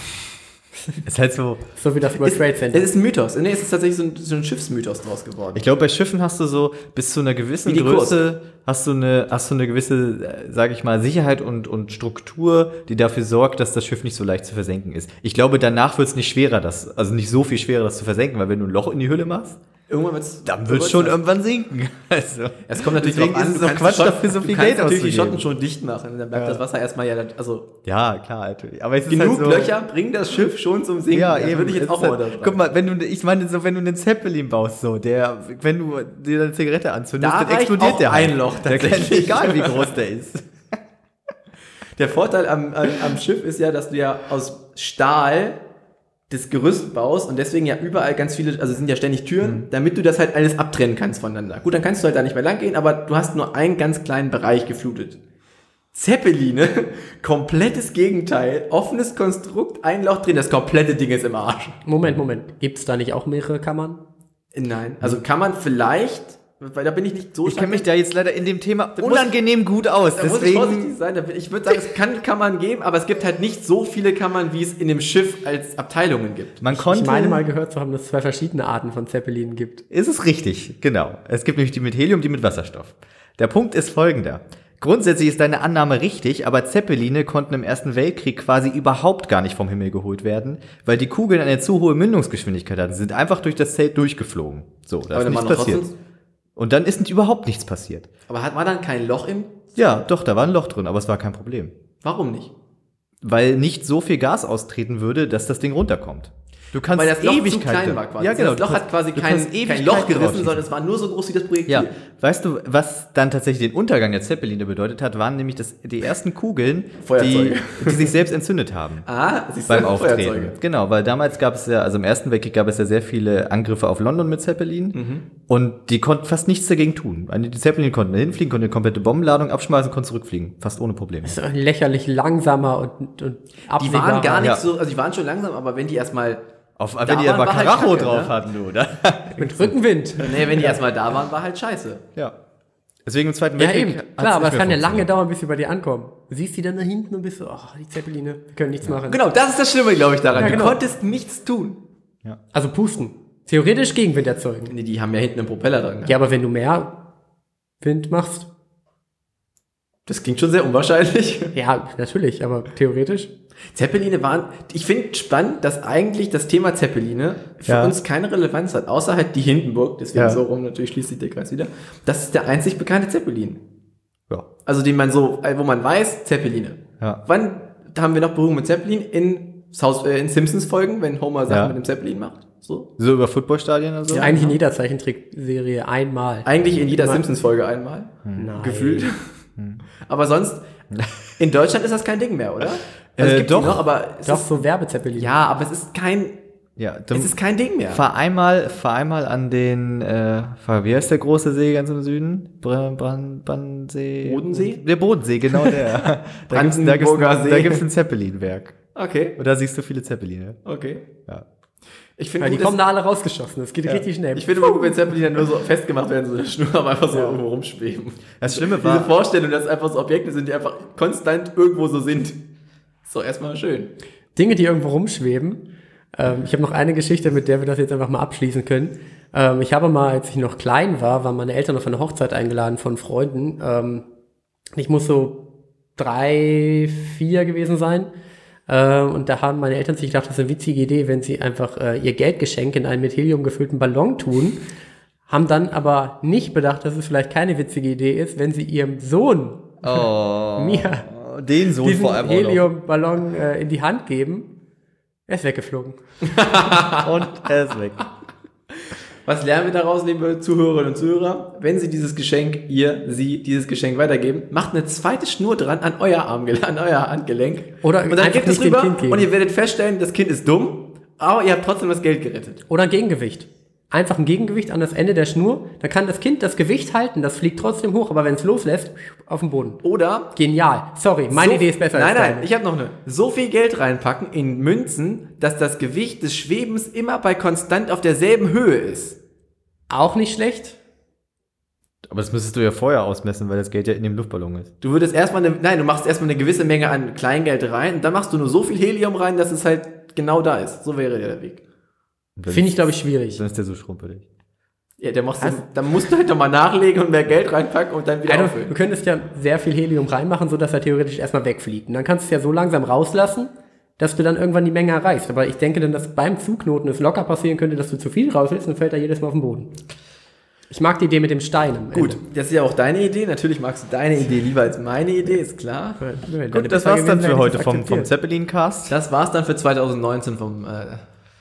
Ist halt so. So wie das World Trade Center. Es ist ein Mythos. Nee, es ist tatsächlich so ein, so ein Schiffsmythos draus geworden. Ich glaube, bei Schiffen hast du so bis zu einer gewissen Größe hast du eine, hast du eine gewisse, äh, sage ich mal, Sicherheit und, und Struktur, die dafür sorgt, dass das Schiff nicht so leicht zu versenken ist. Ich glaube, danach wird es nicht schwerer, das, also nicht so viel schwerer, das zu versenken, weil wenn du ein Loch in die Hülle machst, Irgendwann wird's, dann wird es schon irgendwann sinken. Also, Es kommt natürlich drauf an, ist es du kannst Quatsch, Schotten- dafür so viel du kannst Geld natürlich die. Schotten schon dicht machen. Dann bleibt Ja. das Wasser erstmal ja, dann- also ja, klar, natürlich. Aber es ist genug halt so, Löcher bringen das Schiff schon zum Sinken. Ja, eben. würde ich jetzt auch ist halt. Guck mal, wenn du, ich meine, so, wenn du einen Zeppelin baust, so, der, wenn du dir deine Zigarette anzündest, Da dann explodiert der ein halt. Loch Der kann, egal wie groß der ist. Der Vorteil am, am, am Schiff ist ja, dass du ja aus Stahl das Gerüst baust und deswegen ja überall ganz viele, also es sind ja ständig Türen, damit du das halt alles abtrennen kannst voneinander. Gut, dann kannst du halt da nicht mehr lang gehen, aber du hast nur einen ganz kleinen Bereich geflutet. Zeppeline, komplettes Gegenteil, offenes Konstrukt, ein Loch drin, das komplette Ding ist im Arsch. Moment, Moment. Gibt es da nicht auch mehrere Kammern? Nein, also kann man vielleicht, weil da bin ich nicht so Ich kenne mich da jetzt leider in dem Thema muss- unangenehm gut aus. Da muss ich vorsichtig Deswegen, sein. Ich würde sagen, es kann Kammern geben, aber es gibt halt nicht so viele Kammern, wie es in dem Schiff als Abteilungen gibt. man Ich konnte. meine mal gehört zu haben, dass es zwei verschiedene Arten von Zeppelinen gibt. Ist es richtig, genau. Es gibt nämlich die mit Helium, die mit Wasserstoff. Der Punkt ist folgender. Grundsätzlich ist deine Annahme richtig, aber Zeppeline konnten im Ersten Weltkrieg quasi überhaupt gar nicht vom Himmel geholt werden, weil die Kugeln eine zu hohe Mündungsgeschwindigkeit hatten. Sie sind einfach durch das Zelt durchgeflogen. So, da ist nichts passiert. trotzdem- Und dann ist nicht, überhaupt nichts passiert. Aber hat, war dann kein Loch im? Ja, doch, da war ein Loch drin, aber es war kein Problem. Warum nicht? Weil nicht so viel Gas austreten würde, dass das Ding runterkommt. Du kannst Weil das Loch zu Ewigkeiten- klein war quasi. Ja, genau. Das Loch hat quasi kein, kein Loch gerissen, sondern es war nur so groß wie das Projektil. Ja, weißt du, was dann tatsächlich den Untergang der Zeppeline bedeutet hat, waren nämlich das, die ersten Kugeln, die, die sich selbst entzündet haben. Ah, siehst beim Auftreten. Feuerzeuge. Genau, weil damals gab es ja, also im Ersten Weltkrieg gab es ja sehr viele Angriffe auf London mit Zeppelin Mhm. und die konnten fast nichts dagegen tun. Die Zeppelin konnten da hinfliegen, konnten eine komplette Bombenladung abschmeißen, konnten zurückfliegen. Fast ohne Probleme. Das ist doch lächerlich langsamer und, und Die waren gar nicht Ja. so, also die waren schon langsam, aber wenn die erstmal, Auf, Da wenn die aber war halt drauf ne? hatten, du, oder? Mit Rückenwind. nee, wenn die erstmal da waren, war halt scheiße. ja. Deswegen im Zweiten Ja, Weltkrieg. eben. hat's Klar, aber es kann ja lange dauern, bis sie bei dir ankommen. Du siehst die dann da hinten und bist so, oh, die Zeppeline, wir können nichts machen. Genau, das ist das Schlimme, glaube ich, daran. Ja, genau. Du konntest nichts tun. Also pusten. Theoretisch Gegenwind erzeugen. Nee, die haben ja hinten einen Propeller dran. Ja, aber wenn du mehr Wind machst, Das klingt schon sehr unwahrscheinlich. ja, natürlich, aber theoretisch. Zeppeline waren, ich finde spannend, dass eigentlich das Thema Zeppeline für Ja. uns keine Relevanz hat, außer halt die Hindenburg, deswegen Ja. so rum, natürlich schließt sich der Kreis wieder. Das ist der einzig bekannte Zeppelin. Ja. Also den man so, äh, wo man weiß, Zeppeline. Ja. Wann haben wir noch Berührung mit Zeppelin? In, South, äh, in Simpsons-Folgen, wenn Homer Sachen Ja. mit dem Zeppelin macht. So. So über Footballstadien und so? Ja, eigentlich in jeder Zeichentrickserie einmal. Eigentlich in jeder Simpsons-Folge einmal. Nein. Gefühlt. Aber sonst, in Deutschland ist das kein Ding mehr, oder? Also Äh, es gibt doch. noch, aber es Doch, ist, so Werbezeppelin. ja, aber es ist kein, Ja, es ist kein Ding mehr. fahr einmal, fahr einmal an den, äh, fahr, wie heißt der große See ganz im Süden? Br Brand, Brandsee? Bodensee? Der Bodensee, genau der. da See. da gibt's ein Zeppelinwerk. Okay, Und da siehst du viele Zeppeline. okay. Ja. Ich Ja, finde die kommen da alle rausgeschossen. Das geht richtig schnell. ich finde immer gut, wenn Zeppelin dann nur so festgemacht werden, so eine Schnur, aber einfach so irgendwo rumschweben. Das Schlimme Diese war, Vorstellung, dass es einfach so Objekte sind, die einfach konstant irgendwo so sind. Doch erstmal schön. Dinge, die irgendwo rumschweben. Ähm, ich habe noch eine Geschichte, mit der wir das jetzt einfach mal abschließen können. Ähm, ich habe mal, als ich noch klein war, waren meine Eltern auf eine Hochzeit eingeladen von Freunden. Ähm, ich muss so drei, vier gewesen sein. Ähm, und da haben meine Eltern sich gedacht, das ist eine witzige Idee, wenn sie einfach äh, ihr Geldgeschenk in einen mit Helium gefüllten Ballon tun. Haben dann aber nicht bedacht, dass es vielleicht keine witzige Idee ist, wenn sie ihrem Sohn Oh. mir Den Sohn diesen vor allem Heliumballon äh, in die Hand geben. Er ist weggeflogen. Und er ist weg. Was lernen wir daraus, liebe Zuhörerinnen und Zuhörer? Wenn Sie dieses Geschenk, ihr, Sie dieses Geschenk weitergeben, macht eine zweite Schnur dran an euer Armgelenk, an euer Handgelenk. Oder und dann gebt es rüber und ihr werdet feststellen, das Kind ist dumm, aber ihr habt trotzdem das Geld gerettet. Oder ein Gegengewicht. Einfach ein Gegengewicht an das Ende der Schnur. Da kann das Kind das Gewicht halten, das fliegt trotzdem hoch, aber wenn es loslässt, auf den Boden. Oder Genial. Sorry, meine so, Idee ist besser Nein, als nein, deine. ich habe noch eine. So viel Geld reinpacken in Münzen, dass das Gewicht des Schwebens immer bei konstant auf derselben Höhe ist. Auch nicht schlecht. Aber das müsstest du ja vorher ausmessen, weil das Geld ja in dem Luftballon ist. Du würdest erstmal eine, nein, du machst erstmal eine gewisse Menge an Kleingeld rein und dann machst du nur so viel Helium rein, dass es halt genau da ist. So wäre der Weg. Finde ich, glaube ich, schwierig. Dann ist der so schrumpelig. Ja, der machst du, dann musst du halt nochmal nachlegen und mehr Geld reinpacken und dann wieder Also, auffüllen. du könntest ja sehr viel Helium reinmachen, sodass er theoretisch erstmal wegfliegt. Und dann kannst du es ja so langsam rauslassen, dass du dann irgendwann die Menge erreichst. Aber ich denke dann, dass beim Zuknoten es locker passieren könnte, dass du zu viel rauslässt und fällt er jedes Mal auf den Boden. Ich mag die Idee mit dem Stein am Gut, Ende. das ist ja auch deine Idee. Natürlich magst du deine Idee lieber als meine Idee, ist klar. Gut, das war's dann für heute vom, vom. Zeppelin-Cast. Das war's dann für 2019 vom äh,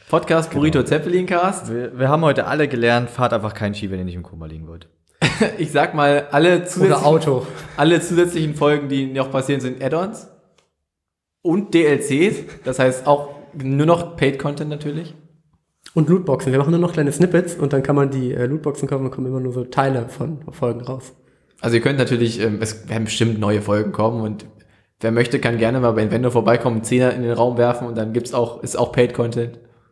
Podcast Burrito Zeppelin Cast. Wir, wir haben heute alle gelernt, fahrt einfach kein Ski, wenn ihr nicht im Koma liegen wollt. Ich sag mal, alle zusätzlichen, Auto. alle zusätzlichen Folgen, die noch passieren, sind Add-ons und DLCs. Das heißt auch nur noch Paid-Content natürlich. Und Lootboxen. Wir machen nur noch kleine Snippets und dann kann man die äh, Lootboxen kaufen und kommen immer nur so Teile von Folgen raus. Also ihr könnt natürlich, ähm, es werden bestimmt neue Folgen kommen und wer möchte, kann gerne mal bei Invendo vorbeikommen, einen Zehner in den Raum werfen und dann gibt's auch, ist auch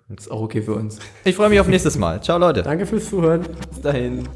Paid-Content. Ist auch okay für uns. Ich freue mich auf nächstes Mal. Ciao, Leute. Danke fürs Zuhören. Bis dahin.